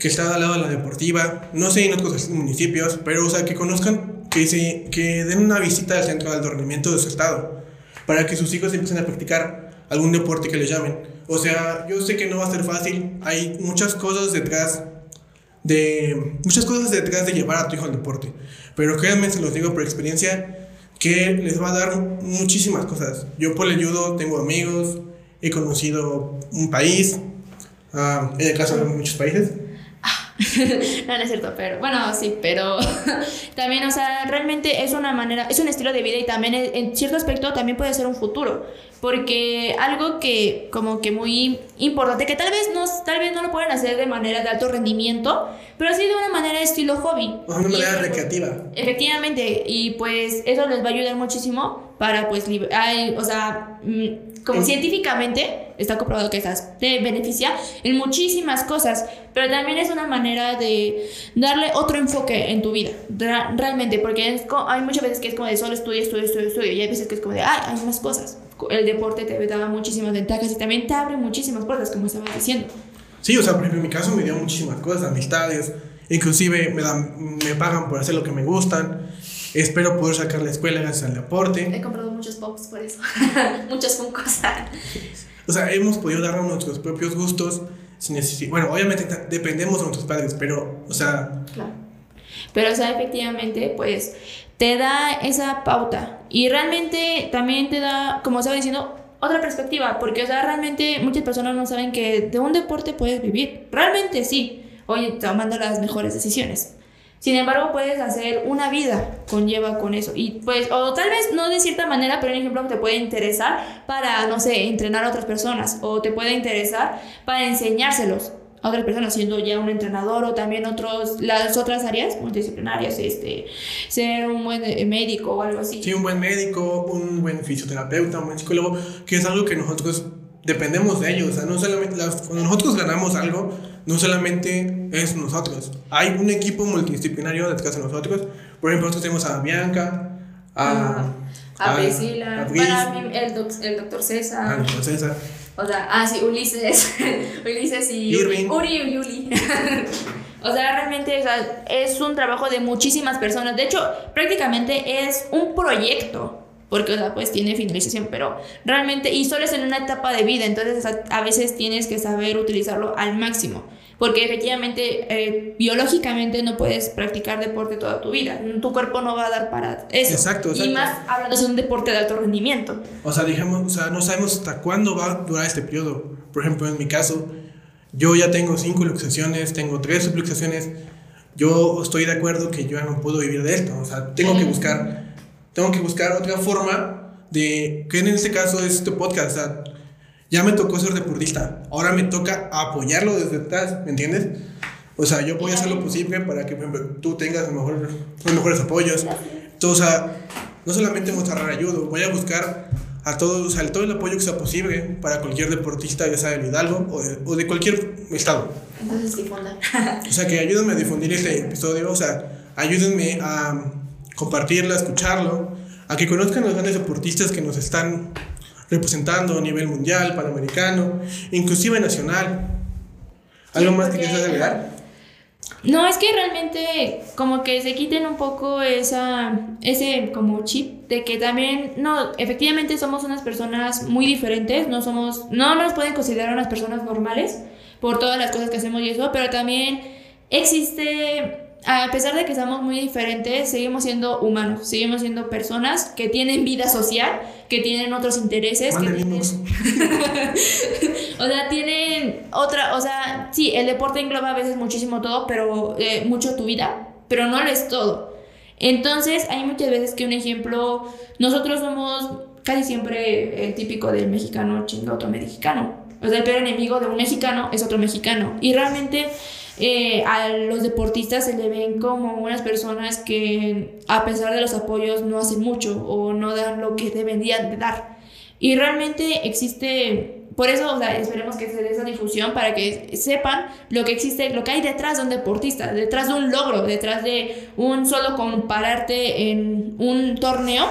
que está al lado de la deportiva, no sé en otros municipios, pero o sea, que conozcan, que, se, que den una visita al centro de alto rendimiento de su estado, para que sus hijos empiecen a practicar algún deporte que les llamen. O sea, yo sé que no va a ser fácil, hay muchas cosas detrás de muchas cosas detrás de llevar a tu hijo al deporte, pero créanme, se los digo por experiencia, que les va a dar muchísimas cosas. Yo por el judo tengo amigos, he conocido un país, ah, en el caso de muchos países, <laughs> no, no es cierto, pero bueno, sí, pero <laughs> también, o sea, realmente es una manera, es un estilo de vida y también es- en cierto aspecto también puede ser un futuro, porque algo que como que muy importante, que tal vez no, tal vez no lo pueden hacer de manera de alto rendimiento, pero sí de una manera estilo hobby. de una Y manera es- recreativa. Efectivamente, y pues eso les va a ayudar muchísimo para pues, lib- ay, o sea, mm, como científicamente está comprobado que estas te beneficia en muchísimas cosas, pero también es una manera de darle otro enfoque en tu vida, realmente, porque es co- hay muchas veces que es como de solo estudio, estudio, estudio, estudio, y hay veces que es como de, ay, hay más cosas. El deporte te da muchísimas ventajas y también te abre muchísimas puertas, como estaba diciendo. Sí, o sea, por ejemplo, en mi caso me dio muchísimas cosas, amistades, inclusive me, dan, me pagan por hacer lo que me gustan, espero poder sacar la escuela gracias al deporte. He comprado muchos pops por eso, <laughs> muchos funcos. O sea, hemos podido darnos nuestros propios gustos sin necesidad. Bueno, obviamente dependemos de nuestros padres, pero, o sea, Claro. Pero, o sea, efectivamente, pues te da esa pauta. Y realmente también te da, como estaba diciendo, otra perspectiva. Porque, o sea, realmente muchas personas no saben que de un deporte puedes vivir. Realmente sí. Oye, tomando las mejores decisiones. Sin embargo, puedes hacer una vida conlleva con eso. Y pues, o tal vez no de cierta manera, pero un ejemplo te puede interesar para, no sé, entrenar a otras personas. O te puede interesar para enseñárselos a otras personas, siendo ya un entrenador o también otros, las otras áreas multidisciplinarias, este, ser un buen eh, médico o algo así. sí, un buen médico, un buen fisioterapeuta, un buen psicólogo, que es algo que nosotros dependemos de ellos. O sea, no solamente, las- cuando nosotros ganamos algo, no solamente es nosotros. Hay un equipo multidisciplinario detrás de nosotros. Por ejemplo, nosotros tenemos a Bianca, a, a a- Priscila, a Pris, para mí el, doc- el doctor César, a César. o sea, ah, sí, Ulises, <laughs> Ulises y Irving. Uri y Yuli. <laughs> o sea, realmente o sea, es un trabajo de muchísimas personas. De hecho, prácticamente es un proyecto. Porque, o sea, pues tiene finalización, pero realmente, y solo es en una etapa de vida, entonces a veces tienes que saber utilizarlo al máximo. Porque efectivamente, eh, biológicamente no puedes practicar deporte toda tu vida. Tu cuerpo no va a dar para eso. Exacto, Y exacto. más hablando de un deporte de alto rendimiento. O sea, digamos, o sea, no sabemos hasta cuándo va a durar este periodo. Por ejemplo, en mi caso, yo ya tengo cinco luxaciones, tengo tres subluxaciones. Yo estoy de acuerdo que yo ya no puedo vivir de esto. O sea, tengo que buscar, tengo que buscar otra forma de, que en este caso es este podcast. O sea, ya me tocó ser deportista. Ahora me toca apoyarlo desde atrás, ¿me entiendes? O sea, yo voy a hacer lo posible para que, tú tengas el mejor, los mejores apoyos. Entonces, o sea, no solamente mostrar ayuda, voy a buscar a todos, o sea, todo el apoyo que sea posible para cualquier deportista, ya sea de Hidalgo o de, o de cualquier estado. Entonces, difundan. O sea, que ayúdenme a difundir este episodio, o sea, ayúdenme a compartirlo, a escucharlo, a que conozcan los grandes deportistas que nos están representando a nivel mundial, panamericano, inclusive nacional. ¿Algo Sí, más que quieras agregar? No, es que realmente como que se quiten un poco esa, ese como chip de que también, no, efectivamente somos unas personas muy diferentes, no somos, no nos pueden considerar unas personas normales, por todas las cosas que hacemos y eso, pero también existe a pesar de que somos muy diferentes, seguimos siendo humanos, seguimos siendo personas que tienen vida social, que tienen otros intereses. Que tienen... <laughs> o sea, tienen otra, o sea, sí, el deporte engloba a veces muchísimo todo, pero eh, mucho tu vida, pero no lo es todo. Entonces, hay muchas veces que un ejemplo, nosotros somos casi siempre el típico del mexicano chingo otro mexicano. O sea, el peor enemigo de un mexicano es otro mexicano. Y realmente eh, a los deportistas se le ven como unas personas que a pesar de los apoyos no hacen mucho o no dan lo que deberían de dar. Y realmente existe, por eso o sea, esperemos que se dé esa difusión para que sepan lo que existe, lo que hay detrás de un deportista, detrás de un logro, detrás de un solo compararte en un torneo,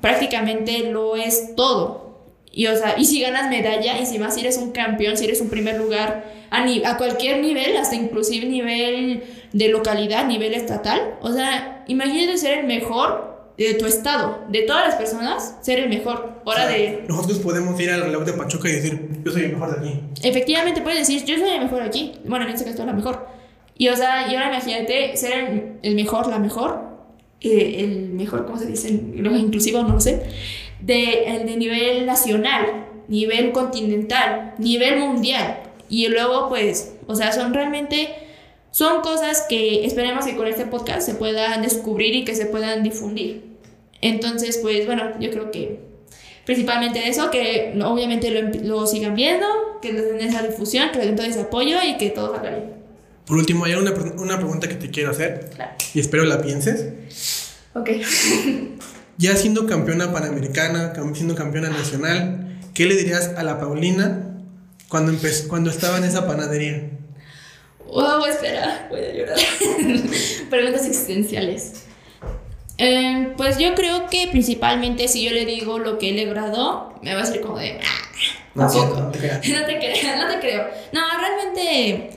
prácticamente lo es todo. Y, o sea, y si ganas medalla, y si más si eres un campeón, si eres un primer lugar, a, a cualquier nivel, hasta inclusive nivel de localidad, nivel estatal. O sea, imagínate ser el mejor de tu estado, de todas las personas, ser el mejor. Hora de... Nosotros podemos ir al reloj de Pachuca y decir, yo soy el mejor de aquí. Efectivamente, puedes decir, yo soy el mejor aquí. Bueno, en este caso, la mejor. Y o sea, y ahora imagínate ser el, mejor, la mejor, eh, el mejor, ¿cómo se dice? Lo inclusivo, no lo sé de, de nivel nacional, nivel continental, nivel mundial. Y luego, pues, o sea, son realmente, son cosas que esperemos que con este podcast se puedan descubrir y que se puedan difundir. Entonces, pues, bueno, yo creo que principalmente eso, que obviamente lo, lo sigan viendo, que les den esa difusión, que les den todo ese apoyo y que todo salga bien. Por último, hay una, una pregunta que te quiero hacer. Y espero la pienses. Ok. <laughs> Ya siendo campeona panamericana, siendo campeona nacional, ¿qué le dirías a la Paulina cuando, empezó, cuando estaba en esa panadería? Wow, espera, voy a llorar. <laughs> Preguntas existenciales. Eh, pues yo creo que principalmente si yo le digo lo que he logrado, me va a ser como de... Ah, no, no, te creo, <laughs> no te creo, no te creo. No, realmente...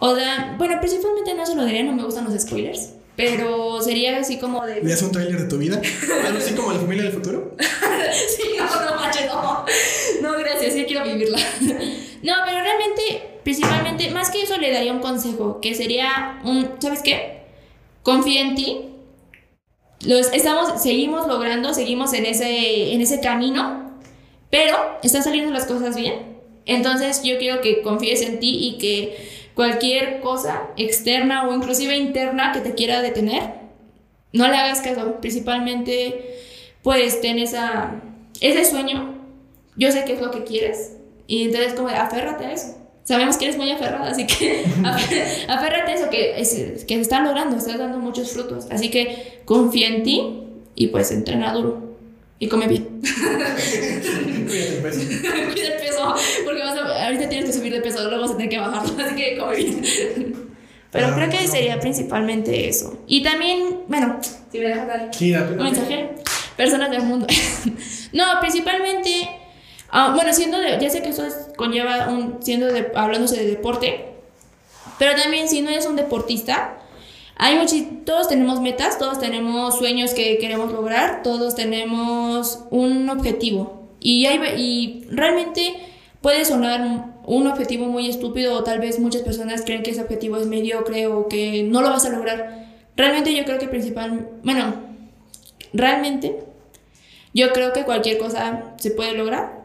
O sea, bueno, principalmente no se lo diría, no me gustan los spoilers. Pero sería así como de. ¿Me un trailer de tu vida? ¿Algo así como la familia del futuro? <laughs> sí, no, no, macho, no. No, gracias, sí quiero vivirla. no, pero realmente, principalmente, más que eso, le daría un consejo, que sería un. ¿Sabes qué? Confía en ti. Los estamos, seguimos logrando, seguimos en ese, en ese camino, pero están saliendo las cosas bien. Entonces, yo quiero que confíes en ti y que cualquier cosa externa o inclusive interna que te quiera detener, no le hagas caso. Principalmente, pues ten esa, ese sueño. Yo sé qué es lo que quieres. Y entonces, como, aférrate a eso. Sabemos que eres muy aferrada, así que <laughs> aférrate a eso que, que se está logrando, estás dando muchos frutos. Así que confía en ti y pues entrena duro y come bien. Cuida el peso. Cuida el peso, porque vas a, ahorita tienes que subir de peso, luego vas a tener que bajarlo, así que come bien. Pero ah, creo que sería principalmente eso. Y también, bueno, si me dejas dar un mensaje, personas del mundo. <laughs> no, principalmente, uh, bueno, siendo de, ya sé que eso conlleva un, siendo de, hablándose de deporte, pero también si no eres un deportista, hay todos tenemos metas, todos tenemos sueños que queremos lograr, todos tenemos un objetivo. Y, hay, y realmente puede sonar un objetivo muy estúpido o tal vez muchas personas creen que ese objetivo es mediocre o que no lo vas a lograr. Realmente yo creo que principal, bueno, realmente yo creo que cualquier cosa se puede lograr,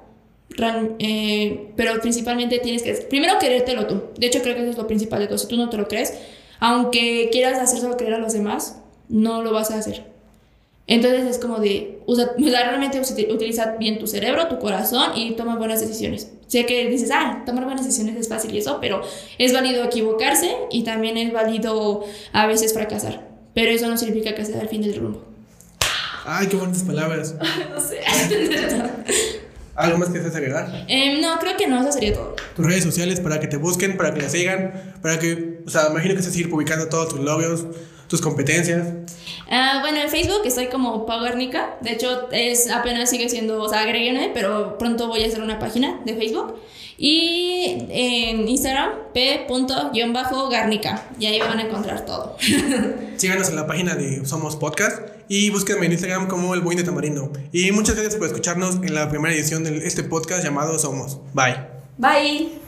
eh, pero principalmente tienes que, primero querértelo tú. De hecho creo que eso es lo principal de todo. Si tú no te lo crees, aunque quieras hacerlo creer a los demás, no lo vas a hacer. Entonces es como de, usa, <laughs> realmente utiliza bien tu cerebro, tu corazón y toma buenas decisiones. Sé que dices, ah, tomar buenas decisiones es fácil y eso, pero es válido equivocarse y también es válido a veces fracasar. Pero eso no significa que sea el fin del rumbo. Ay, qué bonitas palabras. <laughs> no sé. <laughs> ¿Algo más que deseas agregar? Eh, no, creo que no, eso sería todo. Tus redes sociales para que te busquen, para que la sigan, para que, o sea, imagino que seguir publicando todos tus logros, tus competencias. Uh, bueno, en Facebook estoy como Paugarnica. De hecho, es apenas sigue siendo, o sea, agréguenme, pero pronto voy a hacer una página de Facebook. Y en Instagram, p.garnica. Y ahí van a encontrar todo. <laughs> Síganos en la página de Somos Podcast y búsquenme en Instagram como El Boing de Tamarindo. Y muchas gracias por escucharnos en la primera edición de este podcast llamado Somos. Bye. Bye.